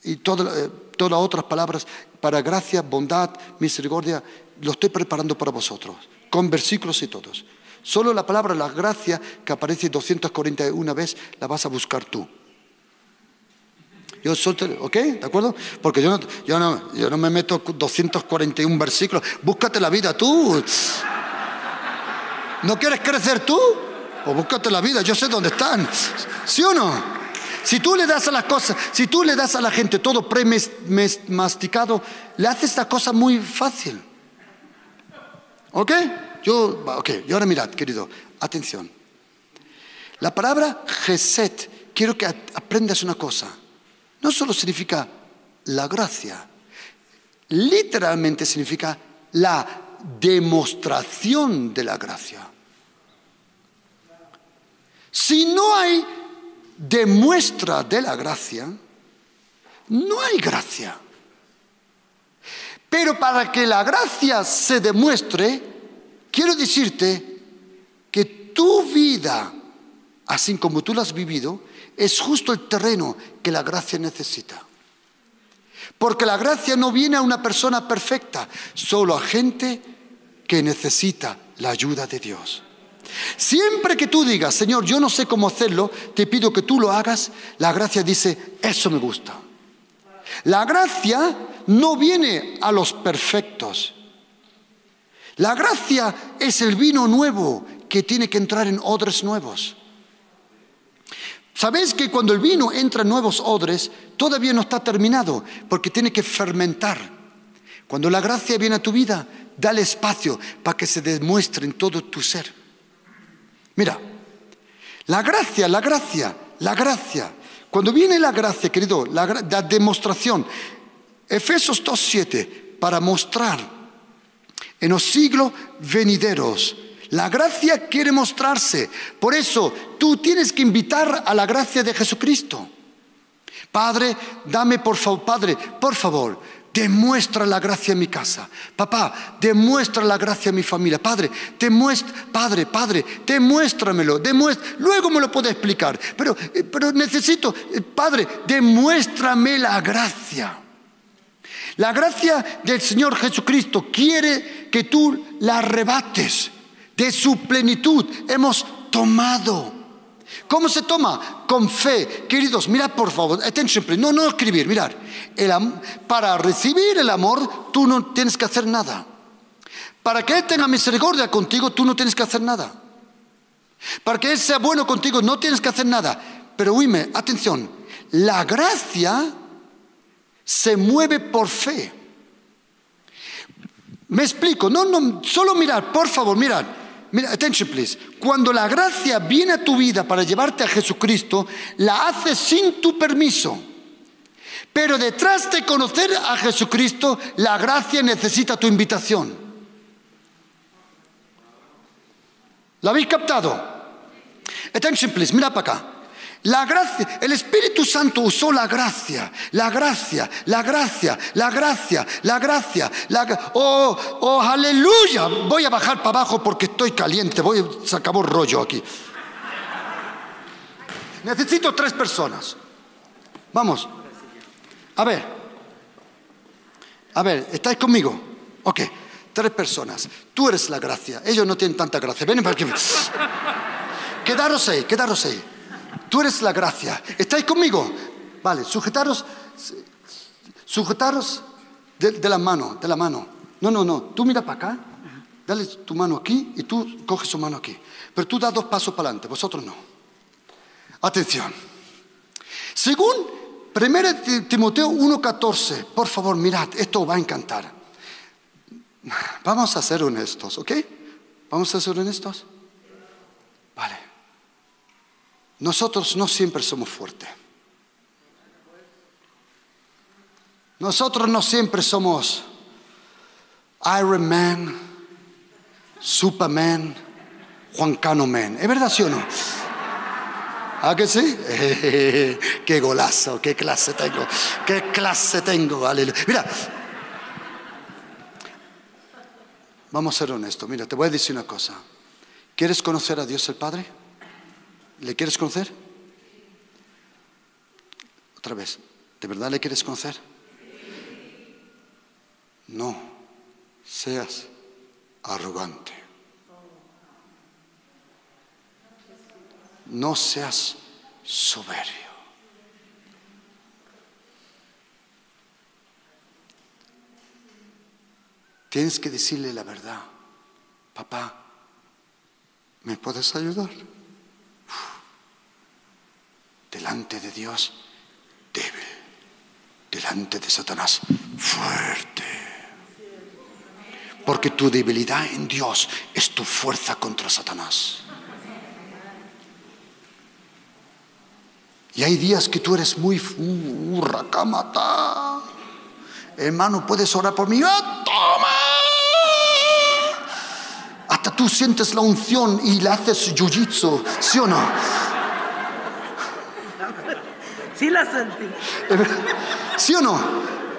y todas, eh, todas las otras palabras para gracia, bondad, misericordia, lo estoy preparando para vosotros, con versículos y todos. Solo la palabra la gracia, que aparece 241 veces, la vas a buscar tú. Yo ¿ok? ¿De acuerdo? Porque yo no, yo, no, yo no me meto 241 versículos. Búscate la vida tú. ¿No quieres crecer tú? O búscate la vida, yo sé dónde están. ¿Sí o no? Si tú le das a las cosas, si tú le das a la gente todo premasticado, le haces la cosa muy fácil. ¿Ok? Yo, ok, y ahora mirad, querido, atención. La palabra Geset, quiero que aprendas una cosa. No solo significa la gracia, literalmente significa la demostración de la gracia. Si no hay demuestra de la gracia, no hay gracia. Pero para que la gracia se demuestre, quiero decirte que tu vida, así como tú la has vivido, es justo el terreno que la gracia necesita. Porque la gracia no viene a una persona perfecta, solo a gente que necesita la ayuda de Dios. Siempre que tú digas, Señor, yo no sé cómo hacerlo, te pido que tú lo hagas, la gracia dice, eso me gusta. La gracia no viene a los perfectos. La gracia es el vino nuevo que tiene que entrar en odres nuevos. ¿Sabéis que cuando el vino entra en nuevos odres, todavía no está terminado, porque tiene que fermentar? Cuando la gracia viene a tu vida, dale espacio para que se demuestre en todo tu ser. Mira, la gracia, la gracia, la gracia. Cuando viene la gracia, querido, la, la demostración, Efesios 2.7, para mostrar en los siglos venideros la gracia quiere mostrarse. Por eso tú tienes que invitar a la gracia de Jesucristo. Padre, dame por favor, Padre, por favor, demuestra la gracia en mi casa. Papá, demuestra la gracia en mi familia. Padre, demuestra, Padre, Padre, demuéstramelo. Luego me lo puedo explicar, pero, eh, pero necesito, eh, Padre, demuéstrame la gracia. La gracia del Señor Jesucristo quiere que tú la arrebates de su plenitud hemos tomado. ¿Cómo se toma? Con fe. Queridos, mirad por favor, attention please. No, no escribir, mirad. para recibir el amor, tú no tienes que hacer nada. Para que Él tenga misericordia contigo, tú no tienes que hacer nada. Para que Él sea bueno contigo, no tienes que hacer nada. Pero oíme, atención, la gracia se mueve por fe. Me explico, no, no, solo mirar, por favor, mirad. Mira, attention please. Cuando la gracia viene a tu vida para llevarte a Jesucristo, la haces sin tu permiso. Pero detrás de conocer a Jesucristo, la gracia necesita tu invitación. ¿La habéis captado? Attention please, mira para acá. La gracia, el Espíritu Santo usó la gracia, la gracia, la gracia, la gracia, la gracia, la oh, oh, aleluya. Voy a bajar para abajo porque estoy caliente, voy, se acabó el rollo aquí. Necesito tres personas. Vamos. A ver. A ver, ¿estáis conmigo? Ok, tres personas. Tú eres la gracia. Ellos no tienen tanta gracia. Ven para aquí. Quedaros ahí, quedaros ahí. Tú eres la gracia. ¿Estáis conmigo? Vale, sujetaros, sujetaros de, la mano, de la mano. No, no, no. Tú mira para acá, dale tu mano aquí y tú coges su mano aquí. Pero tú das dos pasos para adelante, vosotros no. Atención. Según 1 Timoteo 1.14, por favor, mirad, esto va a encantar. Vamos a ser honestos, ¿ok? ¿Vamos a ser honestos? Vale. Nosotros no siempre somos fuertes. Nosotros no siempre somos Iron Man, Superman, Juan Cano Man. ¿Es verdad, sí o no? ¿Ah, que sí? ¡Qué golazo! ¡Qué clase tengo! ¡Qué clase tengo! Aleluya. Mira, vamos a ser honestos. Mira, te voy a decir una cosa. ¿Quieres conocer a Dios el Padre? ¿Le quieres conocer? Otra vez, ¿de verdad le quieres conocer? No, seas arrogante. No seas soberbio. Tienes que decirle la verdad. Papá, ¿me puedes ayudar? Delante de Dios débil, delante de Satanás fuerte. Porque tu debilidad en Dios es tu fuerza contra Satanás. Y hay días que tú eres muy camata. Hermano, puedes orar por mí. ¡Ah, ¡Toma! Hasta tú sientes la unción y le haces jiu-jitsu, ¿sí o no? Sí la sentí. ¿Sí o no?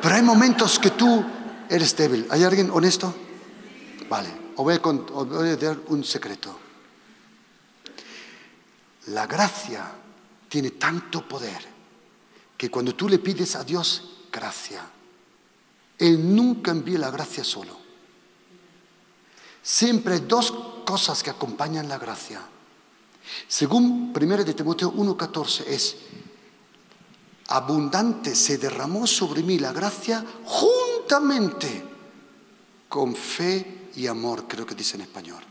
Pero hay momentos que tú eres débil. ¿Hay alguien honesto? Vale, os voy a, dar un secreto. La gracia tiene tanto poder que cuando tú le pides a Dios gracia, Él nunca envía la gracia solo. Siempre hay dos cosas que acompañan la gracia. Según 1 de Timoteo 1:14 es abundante se derramó sobre mí la gracia juntamente con fe y amor, creo que dice en español.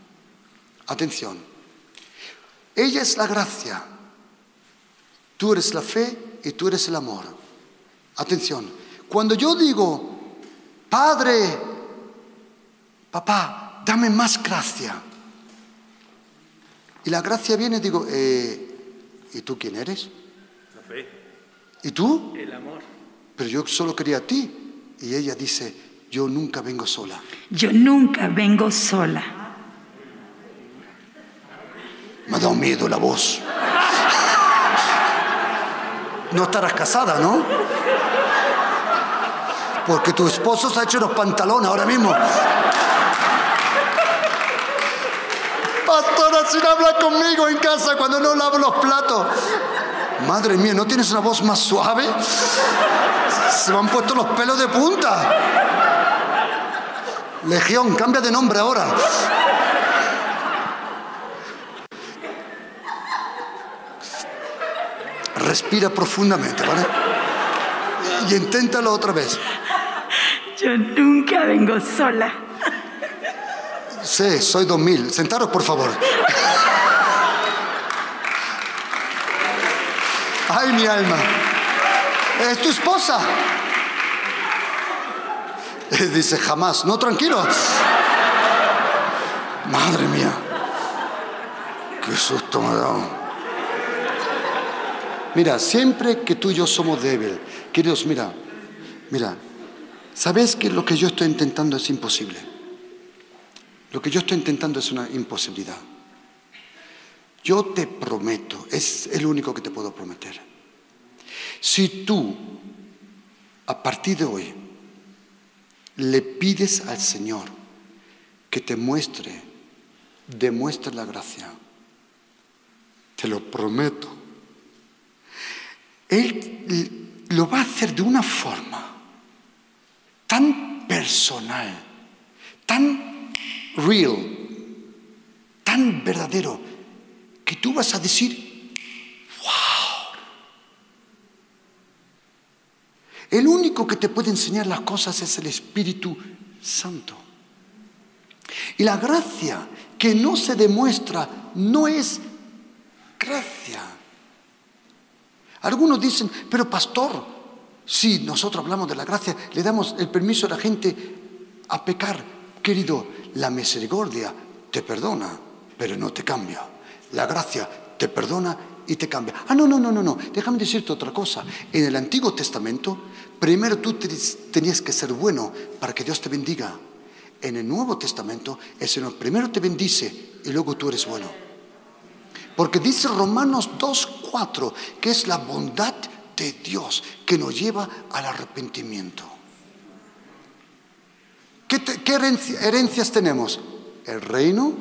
Atención, ella es la gracia, Tú eres la fe y tú eres el amor. Atención, cuando yo digo, Padre, papá, dame más gracia. Y la gracia viene, digo, eh, ¿y tú quién eres? La fe. ¿Y tú? El amor. Pero yo solo quería a ti. Y ella dice, yo nunca vengo sola. Yo nunca vengo sola. Me ha dado miedo la voz. No estarás casada, ¿no? Porque tu esposo se ha hecho los pantalones ahora mismo. Pastora, si no habla conmigo en casa cuando no lavo los platos. Madre mía, ¿no tienes una voz más suave? Se me han puesto los pelos de punta. Legión, cambia de nombre ahora. Respira profundamente, ¿vale? Y inténtalo otra vez. Yo nunca vengo sola. Sí, soy 2000. Sentaros, por favor. Ay, mi alma. Es tu esposa. Dice, jamás. No, tranquilo. Madre mía. Qué susto me ha. Mira, siempre que tú y yo somos débiles, queridos, mira, mira, ¿sabes que lo que yo estoy intentando es imposible? Lo que yo estoy intentando es una imposibilidad. Yo te prometo, es el único que te puedo prometer. Si tú, a partir de hoy, le pides al Señor que te muestre, demuestre la gracia, te lo prometo, él lo va a hacer de una forma tan personal, tan real, tan verdadero, que tú vas a decir, wow. El único que te puede enseñar las cosas es el Espíritu Santo. Y la gracia que no se demuestra no es gracia. Algunos dicen, pero pastor, si nosotros hablamos de la gracia, le damos el permiso a la gente a pecar. Querido, la misericordia te perdona, pero no te cambia. La gracia te perdona y te cambia. Ah, no, no, no, no, no. Déjame decirte otra cosa. En el Antiguo Testamento, primero tú tenías que ser bueno para que Dios te bendiga. En el Nuevo Testamento, el Señor primero te bendice y luego tú eres bueno. Porque dice Romanos 2.4 que es la bondad de Dios que nos lleva al arrepentimiento. ¿Qué, herencias tenemos? El reino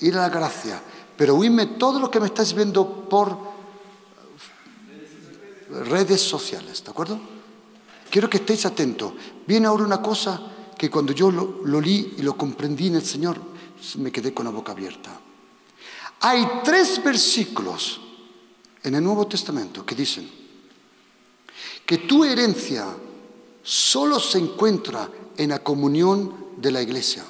y la gracia. Pero oíme todo lo que me estáis viendo por redes sociales, ¿de acuerdo? Quiero que estéis atentos. Viene ahora una cosa que cuando yo lo, lo leí y lo comprendí en el Señor, me quedé con la boca abierta. Hay tres versículos en el Nuevo Testamento que dicen que tu herencia solo se encuentra en la comunión de la iglesia.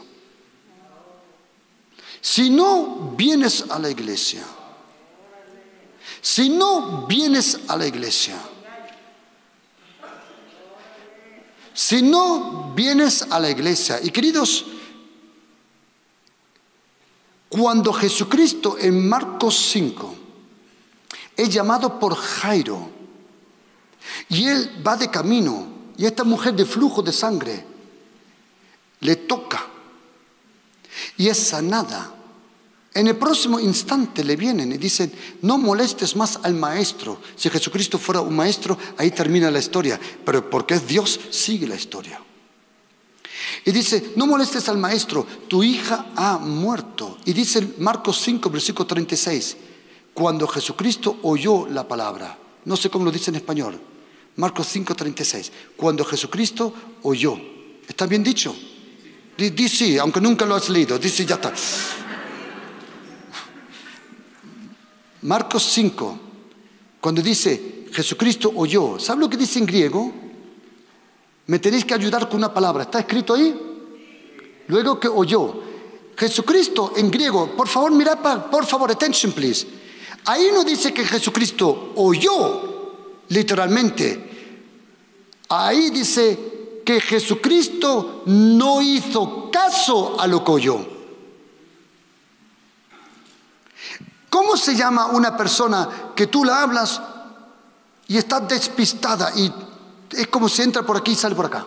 Si no vienes a la iglesia, si no vienes a la iglesia, si no vienes a la iglesia, y queridos, Cuando Jesucristo en Marcos 5 es llamado por Jairo y él va de camino y esta mujer de flujo de sangre le toca y es sanada. En el próximo instante le vienen y dicen, no molestes más al maestro. Si Jesucristo fuera un maestro, ahí termina la historia, pero porque es Dios, sigue la historia. Y dice, no molestes al maestro, tu hija ha muerto. Y dice Marcos 5, versículo 36, cuando Jesucristo oyó la palabra, no sé cómo lo dice en español, Marcos 5, 36, cuando Jesucristo oyó, ¿está bien dicho? Dice sí, aunque nunca lo has leído, dice ya está. Marcos 5, cuando dice Jesucristo oyó, ¿sabe lo que dice en griego? Me tenéis que ayudar con una palabra. ¿Está escrito ahí? Luego que oyó. Jesucristo en griego, por favor, mirad, por favor, attention please. Ahí no dice que Jesucristo oyó, literalmente. Ahí dice que Jesucristo no hizo caso a lo que oyó. ¿Cómo se llama una persona que tú la hablas y está despistada y es como si entra por aquí y sale por acá.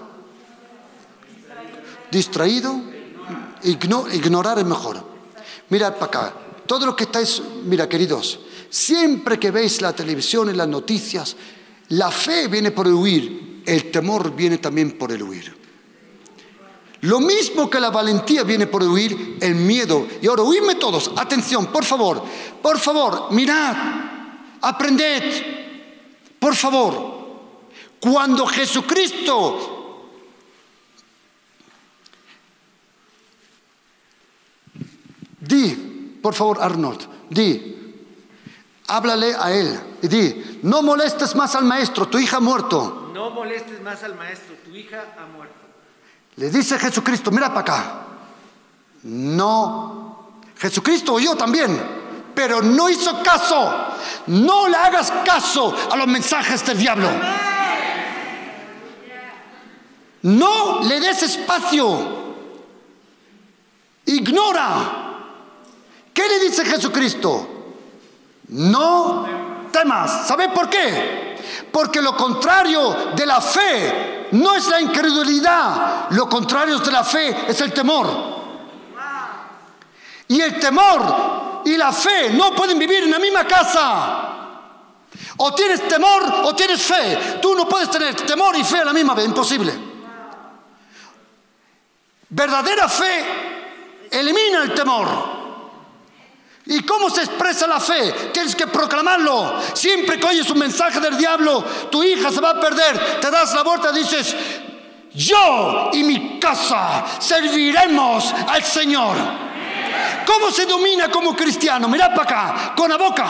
Distraído, ignorar es mejor. Mira para acá, todo lo que estáis, mira queridos, siempre que veis la televisión y las noticias, la fe viene por huir, el temor viene también por el huir. Lo mismo que la valentía viene por huir, el miedo. Y ahora, huidme todos, atención, por favor, por favor, mirad, aprended, por favor. Cuando Jesucristo di, por favor Arnold, di, háblale a él y di, no molestes más al maestro, tu hija ha muerto. No molestes más al maestro, tu hija ha muerto. Le dice Jesucristo, mira para acá. No, Jesucristo oyó también, pero no hizo caso. No le hagas caso a los mensajes del diablo. No le des espacio. Ignora. ¿Qué le dice Jesucristo? No temas. ¿Sabe por qué? Porque lo contrario de la fe no es la incredulidad. Lo contrario de la fe es el temor. Y el temor y la fe no pueden vivir en la misma casa. O tienes temor o tienes fe. Tú no puedes tener temor y fe a la misma vez. Imposible. Verdadera fe elimina el temor. ¿Y cómo se expresa la fe? Tienes que proclamarlo. Siempre que oyes un mensaje del diablo, tu hija se va a perder. Te das la vuelta y dices, yo y mi casa serviremos al Señor. ¿Cómo se domina como cristiano? Mira para acá, con la boca.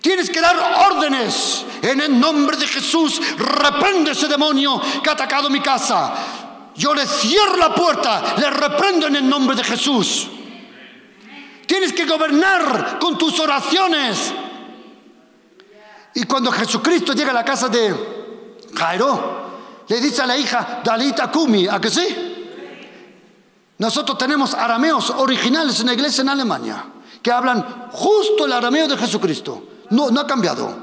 Tienes que dar órdenes. En el nombre de Jesús, reprende ese demonio que ha atacado mi casa. Yo le cierro la puerta, le reprendo en el nombre de Jesús. Tienes que gobernar con tus oraciones. Y cuando Jesucristo llega a la casa de Jairo, le dice a la hija, Dalita Kumi, ¿a que sí? Nosotros tenemos arameos originales en la iglesia en Alemania, que hablan justo el arameo de Jesucristo. No, no ha cambiado.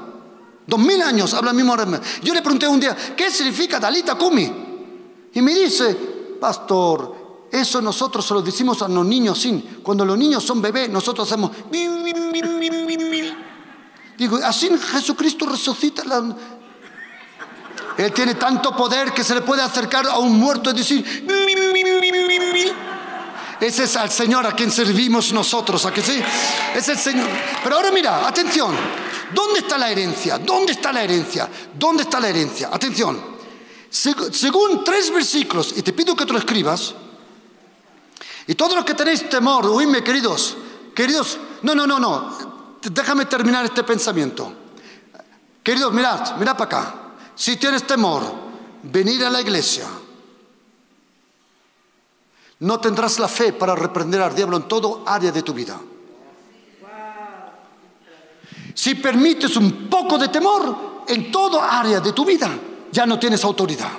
Dos mil años habla el mismo arameo. Yo le pregunté un día, ¿qué significa Dalita Kumi? Y me dice, pastor, eso nosotros se lo decimos a los niños sin. Cuando los niños son bebés, nosotros hacemos... Digo, así Jesucristo resucita. Él tiene tanto poder que se le puede acercar a un muerto y decir... Ese es al Señor a quien servimos nosotros, ¿a que sí? Es el Señor. Pero ahora mira, atención. ¿Dónde está la herencia? ¿Dónde está la herencia? ¿Dónde está la herencia? Atención. Según tres versículos, y te pido que te lo escribas, y todos los que tenéis temor, oídme queridos, queridos, no, no, no, no, déjame terminar este pensamiento. Queridos, mirad, mirad para acá. Si tienes temor, venir a la iglesia, no tendrás la fe para reprender al diablo en todo área de tu vida. Si permites un poco de temor en todo área de tu vida, ya no tienes autoridad.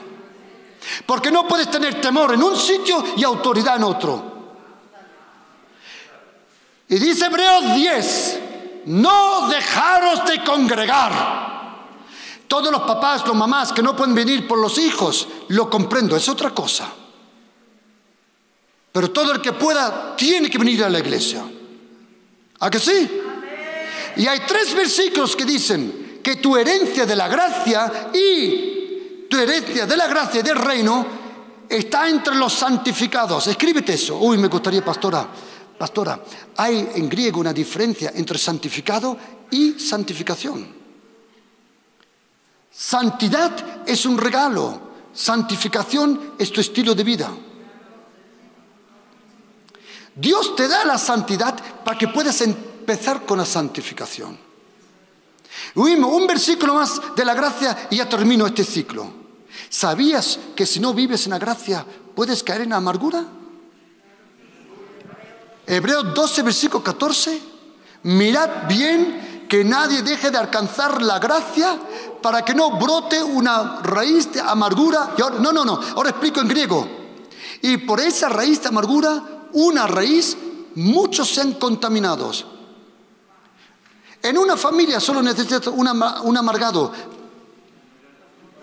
Porque no puedes tener temor en un sitio y autoridad en otro. Y dice Hebreos 10, no dejaros de congregar. Todos los papás, los mamás que no pueden venir por los hijos, lo comprendo, es otra cosa. Pero todo el que pueda tiene que venir a la iglesia. ¿A que sí? Y hay tres versículos que dicen que tu herencia de la gracia y tu herencia de la gracia y del reino está entre los santificados. Escríbete eso. Uy, me gustaría, pastora. Pastora, hay en griego una diferencia entre santificado y santificación. Santidad es un regalo, santificación es tu estilo de vida. Dios te da la santidad para que puedas empezar con la santificación. Un versículo más de la gracia y ya termino este ciclo. ¿Sabías que si no vives en la gracia puedes caer en la amargura? Hebreos 12, versículo 14. Mirad bien que nadie deje de alcanzar la gracia para que no brote una raíz de amargura. no, no, no, ahora explico en griego. Y por esa raíz de amargura, una raíz, muchos sean contaminados. En una familia solo necesita un amargado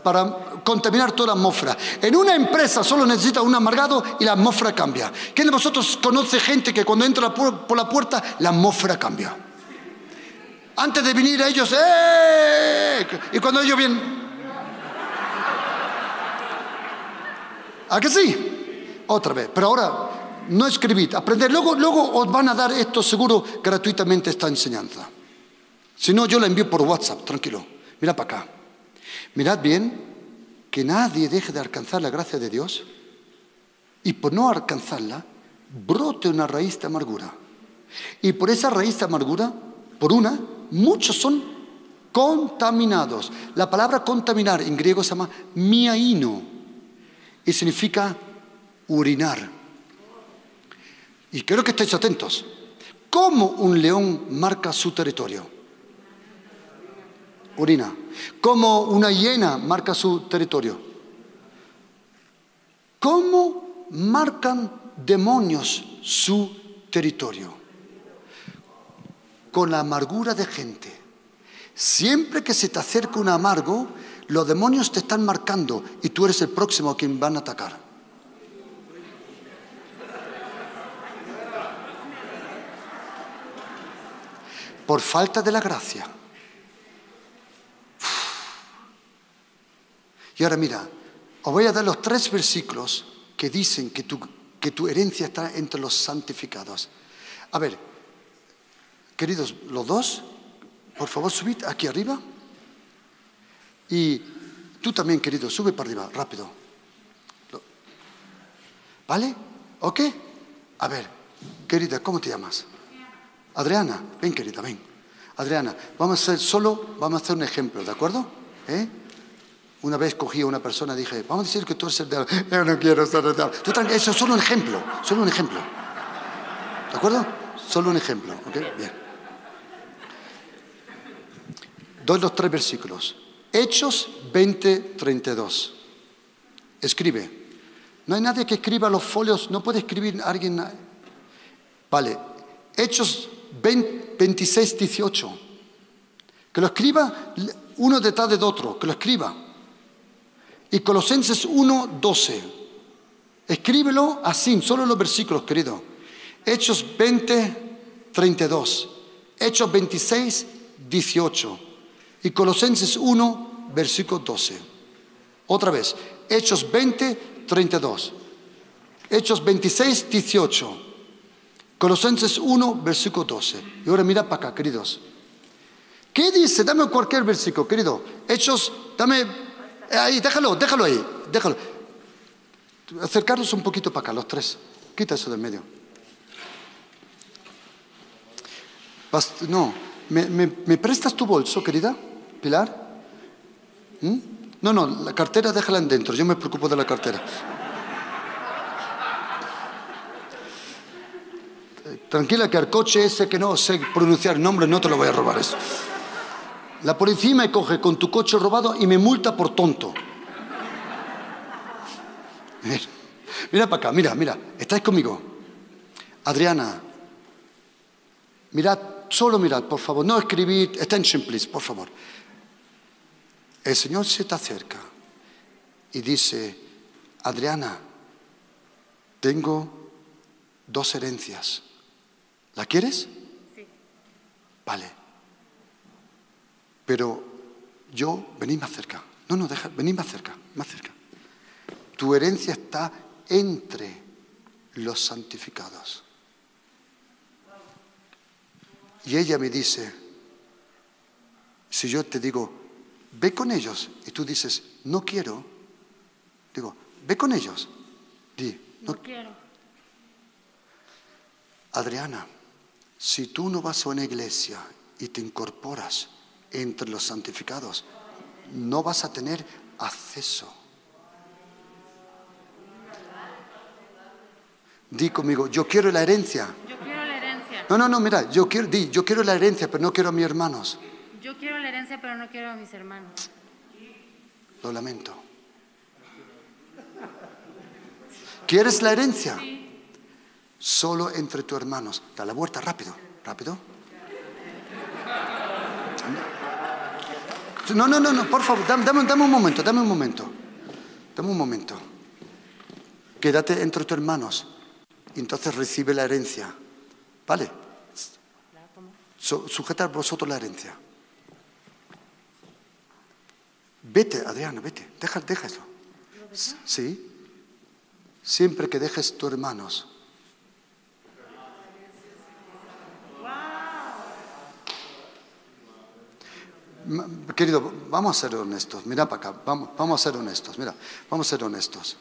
para contaminar toda la atmósfera. En una empresa solo necesita un amargado y la atmósfera cambia. ¿Quién de vosotros conoce gente que cuando entra por la puerta la atmósfera cambia? Antes de venir a ellos, ¡eh! Y cuando ellos vienen... ¿A que sí? Otra vez. Pero ahora, no escribid, aprender. Luego, luego os van a dar esto seguro gratuitamente esta enseñanza. Si no, yo la envío por WhatsApp, tranquilo. Mira para acá. Mirad bien que nadie deje de alcanzar la gracia de Dios y por no alcanzarla brote una raíz de amargura. Y por esa raíz de amargura, por una, muchos son contaminados. La palabra contaminar en griego se llama miaino y significa urinar. Y quiero que estéis atentos. ¿Cómo un león marca su territorio? Urina cómo una hiena marca su territorio, cómo marcan demonios su territorio, con la amargura de gente. Siempre que se te acerca un amargo, los demonios te están marcando y tú eres el próximo a quien van a atacar. Por falta de la gracia Y ahora mira, os voy a dar los tres versículos que dicen que tu, que tu herencia está entre los santificados. A ver, queridos, los dos, por favor, subid aquí arriba. Y tú también, querido, sube para arriba, rápido. ¿Vale? ¿Ok? A ver, querida, ¿cómo te llamas? Adriana, ven querida, ven. Adriana, vamos a hacer solo, vamos a hacer un ejemplo, ¿de acuerdo? ¿Eh? Una vez cogí a una persona y dije, vamos a decir que tú eres el de... Yo no quiero ser el. Eso es solo un ejemplo, solo un ejemplo. ¿De acuerdo? Solo un ejemplo, ¿ok? Bien. Doy los tres versículos. Hechos 20, 32. Escribe. No hay nadie que escriba los folios, no puede escribir alguien. Vale. Hechos 20, 26, 18. Que lo escriba uno detrás de otro, que lo escriba. Y Colosenses 1, 12. Escríbelo así, solo los versículos, querido. Hechos 20, 32. Hechos 26, 18. Y Colosenses 1, versículo 12. Otra vez. Hechos 20, 32. Hechos 26, 18. Colosenses 1, versículo 12. Y ahora mira para acá, queridos. ¿Qué dice? Dame cualquier versículo, querido. Hechos, dame ahí, déjalo, déjalo ahí, déjalo. Acercaros un poquito para acá, los tres. Quita eso del medio. No, ¿me, prestas tu bolso, querida? Pilar? ¿Mm? No, no, la cartera déjala en dentro, yo me preocupo de la cartera. Tranquila que al coche ese que no sé pronunciar el nombre no te lo voy a robar eso. La policía me coge con tu coche robado y me multa por tonto. Mira, para acá, mira, mira, estáis conmigo. Adriana, Mirad, solo mirad, por favor. No escribid, attention please, por favor. El Señor se te acerca y dice, Adriana, tengo dos herencias. ¿La quieres? Sí. Vale. Pero yo, venid más cerca. No, no, deja, venid más cerca, más cerca. Tu herencia está entre los santificados. Y ella me dice, si yo te digo, ve con ellos, y tú dices, no quiero, digo, ve con ellos. Di, no, No quiero. Adriana, si tú no vas a una iglesia y te incorporas entre los santificados, no vas a tener acceso. Di conmigo, yo quiero la herencia. Yo quiero la herencia. No, no, no, mira, yo quiero, di, yo quiero la herencia, pero no quiero a mis hermanos. Yo quiero la herencia, pero no quiero a mis hermanos. Lo lamento. ¿Quieres la herencia? Sí. Solo entre tus hermanos. Da la vuelta rápido, rápido. No, no, no, no, por favor, dame, dame- un momento, dame un momento. Dame un momento. Quédate entre tus hermanos y entonces recibe la herencia. ¿Vale? Su- sujetad vosotros la herencia. Vete, Adriana, vete. Deja, eso. Sí. Siempre que dejes tus hermanos. Querido, vamos a ser honestos. Mira para acá. Vamos, vamos a ser honestos. Mira, vamos a ser honestos.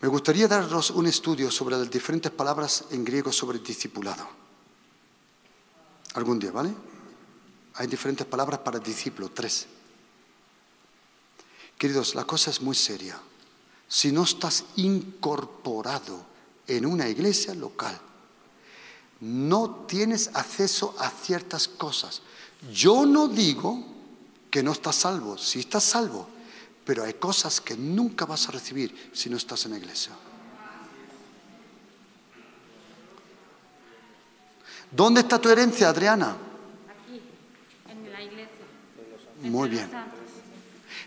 Me gustaría daros un estudio sobre las diferentes palabras en griego sobre discipulado. Algún día, ¿vale? Hay diferentes palabras para discípulo, tres. Queridos, la cosa es muy seria. Si no estás incorporado en una iglesia local, no tienes acceso a ciertas cosas. Yo no digo que no estás salvo, sí estás salvo, pero hay cosas que nunca vas a recibir si no estás en la iglesia. ¿Dónde está tu herencia, Adriana? Aquí, en la iglesia. Muy bien.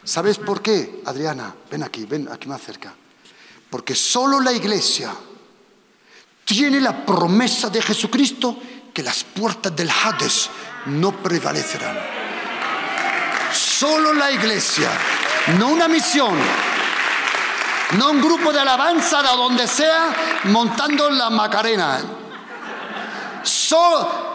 ¿Sabes por qué, Adriana? Ven aquí, ven aquí más cerca. Porque solo la iglesia tiene la promesa de Jesucristo que las puertas del Hades no prevalecerán. Solo la iglesia, no una misión, no un grupo de alabanza de donde sea montando la Macarena. So-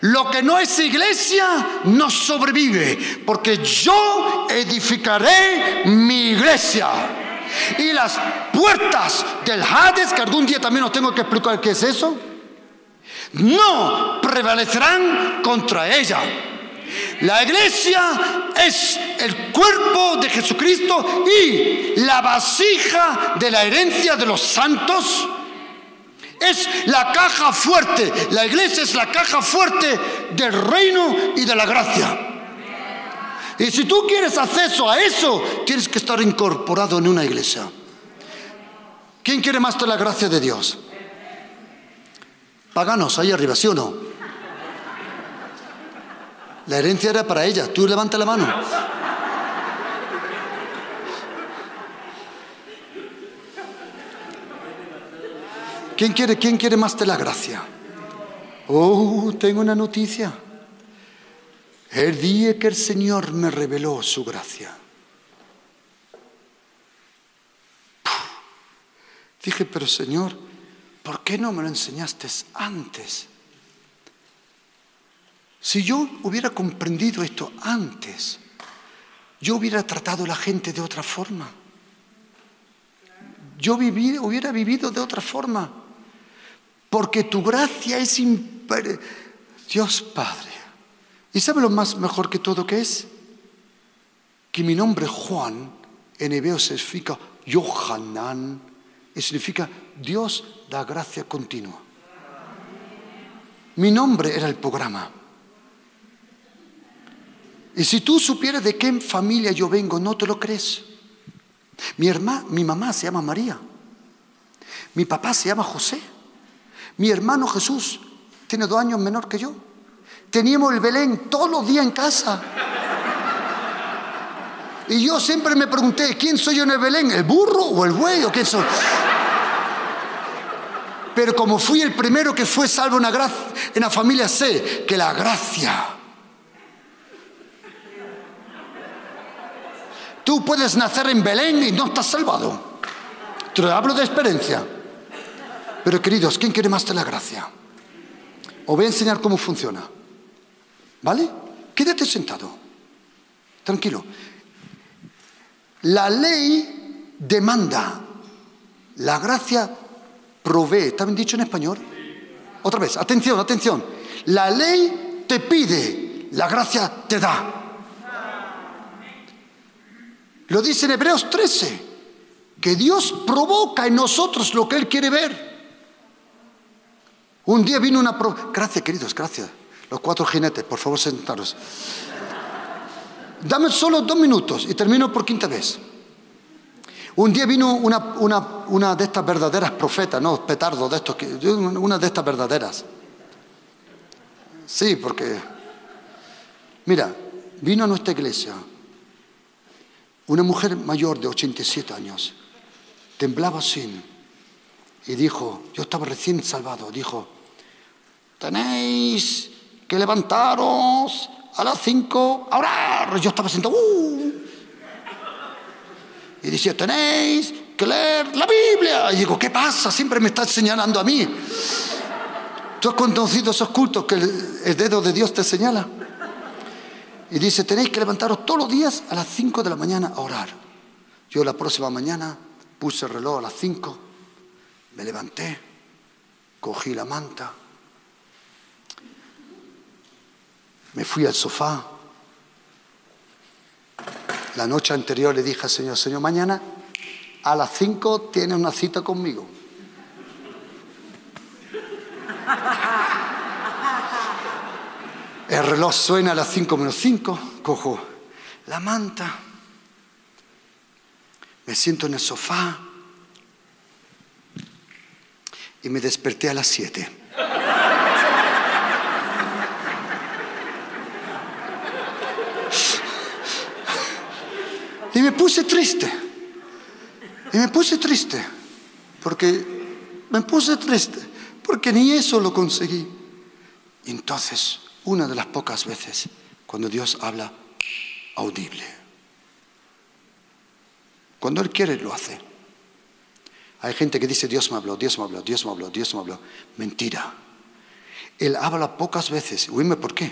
lo que no es iglesia no sobrevive, porque yo edificaré mi iglesia. Y las puertas del Hades, que algún día también os tengo que explicar qué es eso, no prevalecerán contra ella. La iglesia es el cuerpo de Jesucristo y la vasija de la herencia de los santos. Es la caja fuerte. La iglesia es la caja fuerte del reino y de la gracia. Y si tú quieres acceso a eso, tienes que estar incorporado en una iglesia. ¿Quién quiere más de la gracia de Dios? Paganos, ahí arriba, ¿sí o no? La herencia era para ella. Tú levanta la mano. ¿Quién quiere, quién quiere más de la gracia? Oh, tengo una noticia. El día que el Señor me reveló su gracia. Dije, pero Señor, ¿por qué no me lo enseñaste antes? Si yo hubiera comprendido esto antes, yo hubiera tratado a la gente de otra forma. Yo hubiera vivido de otra forma. Porque tu gracia es imper... Dios Padre. ¿Y sabe lo más mejor que todo que es? Que mi nombre Juan en hebreo significa Yohanan y significa Dios da gracia continua. Mi nombre era el programa. Y si tú supieras de qué familia yo vengo, no te lo crees. Mi, herma- mi mamá se llama María. Mi papá se llama José. Mi hermano Jesús Tiene dos años menor que yo. Teníamos el Belén todos los días en casa. Y yo siempre me pregunté, ¿quién soy yo en el Belén? ¿El burro o el buey o quién soy? Pero como fui el primero que fue salvo en la, en la familia, sé que la gracia... Tú puedes nacer en Belén y no estás salvado. Te hablo de experiencia. Pero queridos, ¿quién quiere más de la gracia? Os voy a enseñar cómo funciona. ¿Vale? Quédate sentado. Tranquilo. La ley demanda, la gracia provee. ¿Está bien dicho en español? Otra vez, atención, atención. La ley te pide, la gracia te da. Lo dice en Hebreos 13, que Dios provoca en nosotros lo que Él quiere ver. Un día vino una... Gracias, queridos, gracias. Los cuatro jinetes, por favor, sentaros. Dame solo dos minutos y termino por quinta vez. Un día vino una, de estas verdaderas profetas, no petardos de estos, una de estas verdaderas. Sí, porque, mira, vino a nuestra iglesia una mujer mayor de 87 años, temblaba así y dijo, yo estaba recién salvado, dijo, tenéis que levantaros a las cinco a orar. Yo estaba sentado, uh. Y decía, tenéis que leer la Biblia. Y digo, ¿qué pasa? Siempre me está señalando a mí. ¿Tú has conocido esos cultos que el, dedo de Dios te señala? Y dice, tenéis que levantaros todos los días a las cinco de la mañana a orar. Yo la próxima mañana puse el reloj a las cinco, me levanté, cogí la manta, Me fui al sofá. La noche anterior le dije al Señor, Señor, mañana a las 5 tienes una cita conmigo. El reloj suena a las 5 menos 5, cojo la manta, me siento en el sofá y me desperté a las 7. Y me puse triste. Y me puse triste. Porque me puse triste. Porque ni eso lo conseguí. Entonces, una de las pocas veces, cuando Dios habla audible. Cuando Él quiere, lo hace. Hay gente que dice, Dios me habló, Dios me habló, Dios me habló, Dios me habló. Mentira. Él habla pocas veces. Oíme por qué.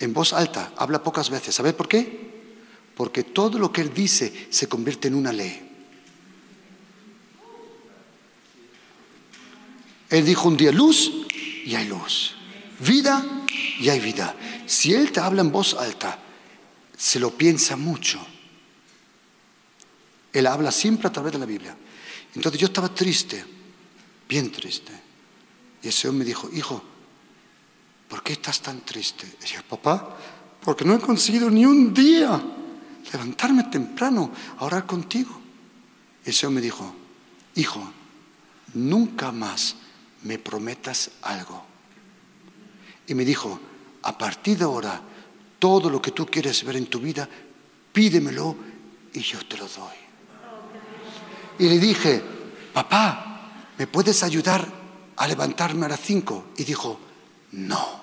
En voz alta, habla pocas veces. ¿Sabes por qué? Porque todo lo que Él dice se convierte en una ley. Él dijo un día luz y hay luz, vida y hay vida. Si Él te habla en voz alta, se lo piensa mucho. Él habla siempre a través de la Biblia. Entonces yo estaba triste, bien triste. Y el Señor me dijo, hijo, ¿por qué estás tan triste? Y yo, papá, porque no he conseguido ni un día levantarme temprano a orar contigo. Y el Señor me dijo, hijo, nunca más me prometas algo. Y me dijo, a partir de ahora, todo lo que tú quieres ver en tu vida, pídemelo y yo te lo doy. Y le dije, papá, ¿me puedes ayudar a levantarme a las cinco? Y dijo, no.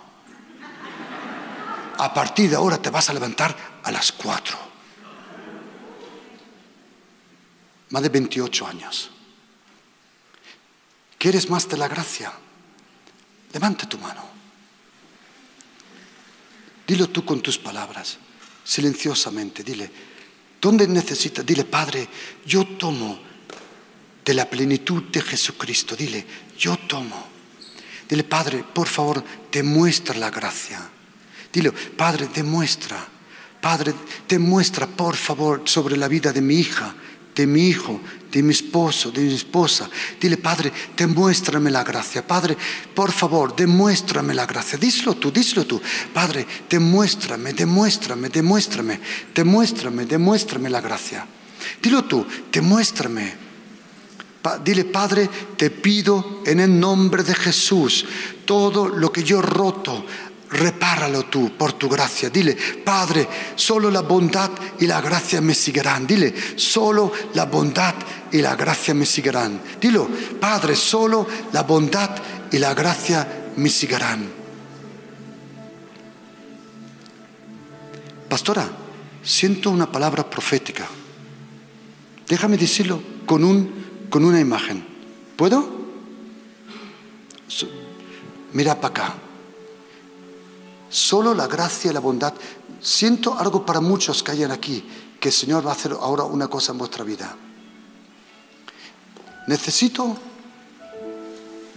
A partir de ahora te vas a levantar a las cuatro. Más de 28 años. ¿Quieres más de la gracia? Levanta tu mano. Dilo tú con tus palabras, silenciosamente. Dile, ¿dónde necesitas? Dile, Padre, yo tomo de la plenitud de Jesucristo. Dile, yo tomo. Dile, Padre, por favor, demuestra la gracia. Dile, Padre, demuestra. Padre, demuestra, por favor, sobre la vida de mi hija, de mi hijo, de mi esposo, de mi esposa. Dile, Padre, demuéstrame la gracia. Padre, por favor, demuéstrame la gracia. Díselo tú, díselo tú. Padre, demuéstrame, demuéstrame, demuéstrame, demuéstrame, demuéstrame la gracia. Dilo tú, demuéstrame. Dile, Padre, te pido en el nombre de Jesús, todo lo que yo roto, repáralo tú por tu gracia. Dile, Padre, solo la bondad y la gracia me seguirán. Dile, solo la bondad y la gracia me seguirán. Dilo, Padre, solo la bondad y la gracia me seguirán. Pastora, siento una palabra profética. Déjame decirlo con, un, con una imagen. ¿Puedo? Mira para acá. Solo la gracia y la bondad. Siento algo para muchos que hayan aquí, que el Señor va a hacer ahora una cosa en vuestra vida. Necesito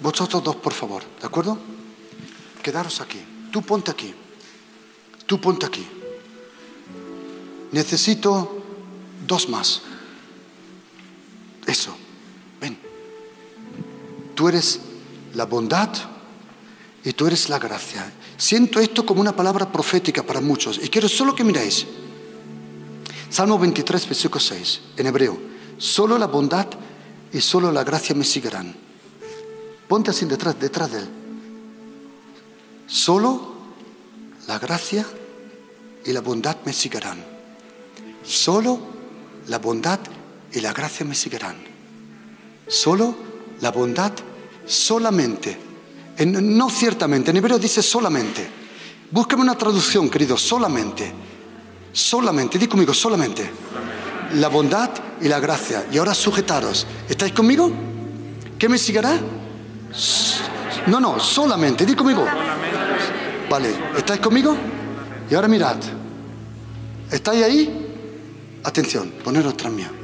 vosotros dos, por favor, ¿de acuerdo? Quedaros aquí. Tú ponte aquí. Tú ponte aquí. Necesito dos más. Eso. Ven. Tú eres la bondad y tú eres la gracia. Siento esto como una palabra profética para muchos y quiero solo que miráis. Salmo 23, versículo 6, en hebreo. Solo la bondad y solo la gracia me seguirán. Ponte así detrás, detrás de él. Solo la gracia y la bondad me seguirán. Solo la bondad y la gracia me seguirán. Solo la bondad, solamente. No ciertamente, en hebreo dice solamente. Búscame una traducción, querido, solamente. Solamente, di conmigo, solamente. La bondad y la gracia. Y ahora sujetaros. ¿Estáis conmigo? ¿Qué me seguirá? No, no, solamente, di conmigo. Vale, ¿estáis conmigo? Y ahora mirad. ¿Estáis ahí? Atención, poneros tras mío.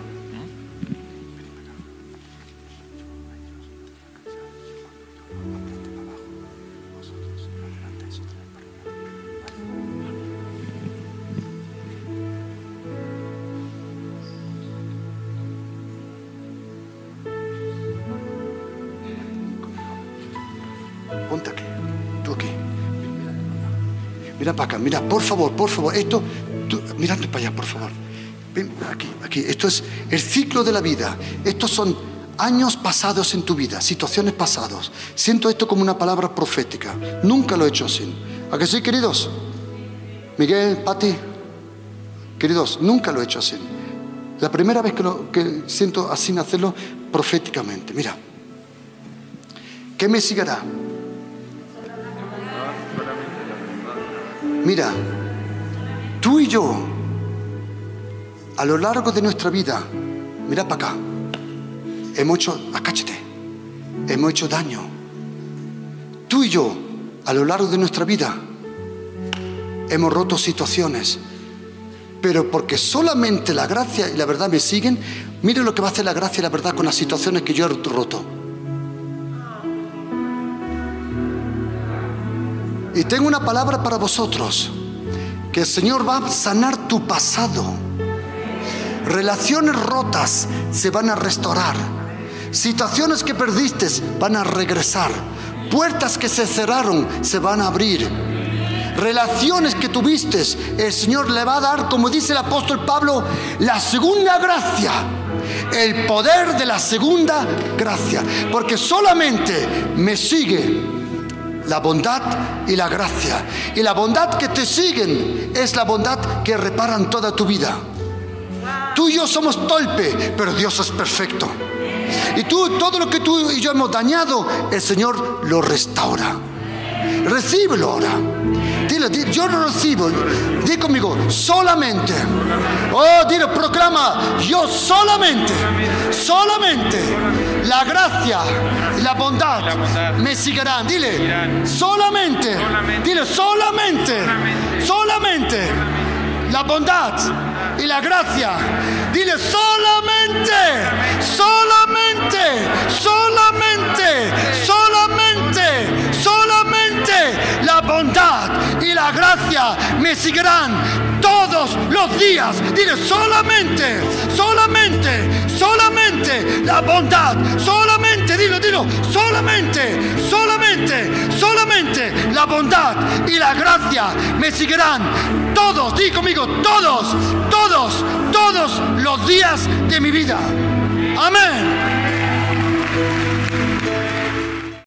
Mira para acá, mira, por favor, por favor, esto, tú, para allá, por favor. Ven aquí, aquí. Esto es el ciclo de la vida. Estos son años pasados en tu vida, situaciones pasadas. Siento esto como una palabra profética. Nunca lo he hecho así. ¿A que sí, queridos? Miguel, Pati, queridos, nunca lo he hecho así. La primera vez que, lo, que siento así hacerlo proféticamente. Mira, ¿qué me seguirá? Mira, tú y yo, a lo largo de nuestra vida, mira para acá, hemos hecho, acáchate, hemos hecho daño. Tú y yo, a lo largo de nuestra vida, hemos roto situaciones, pero porque solamente la gracia y la verdad me siguen, mire lo que va a hacer la gracia y la verdad con las situaciones que yo he roto. Y tengo una palabra para vosotros, que el Señor va a sanar tu pasado. Relaciones rotas se van a restaurar. Situaciones que perdiste van a regresar. Puertas que se cerraron se van a abrir. Relaciones que tuviste, el Señor le va a dar, como dice el apóstol Pablo, la segunda gracia. El poder de la segunda gracia. Porque solamente me sigue la bondad y la gracia. Y la bondad que te siguen es la bondad que reparan toda tu vida. Tú y yo somos torpe, pero Dios es perfecto. Y tú, todo lo que tú y yo hemos dañado, el Señor lo restaura. Recíbelo ahora. Dile, dile, yo lo recibo. Di conmigo, solamente. Oh, dile, proclama, yo solamente, solamente la gracia y la bondad me seguirán. Dile, solamente, dile, solamente, solamente. la bondad y la gracia. Dile, solamente, solamente, solamente, solamente, la bondad y la gracia me seguirán todos los días. Dile, solamente, solamente, solamente la bondad, solamente, dilo, dilo, solamente, solamente, solamente la bondad y la gracia me seguirán todos, di conmigo, todos, todos, todos los días de mi vida. Amén.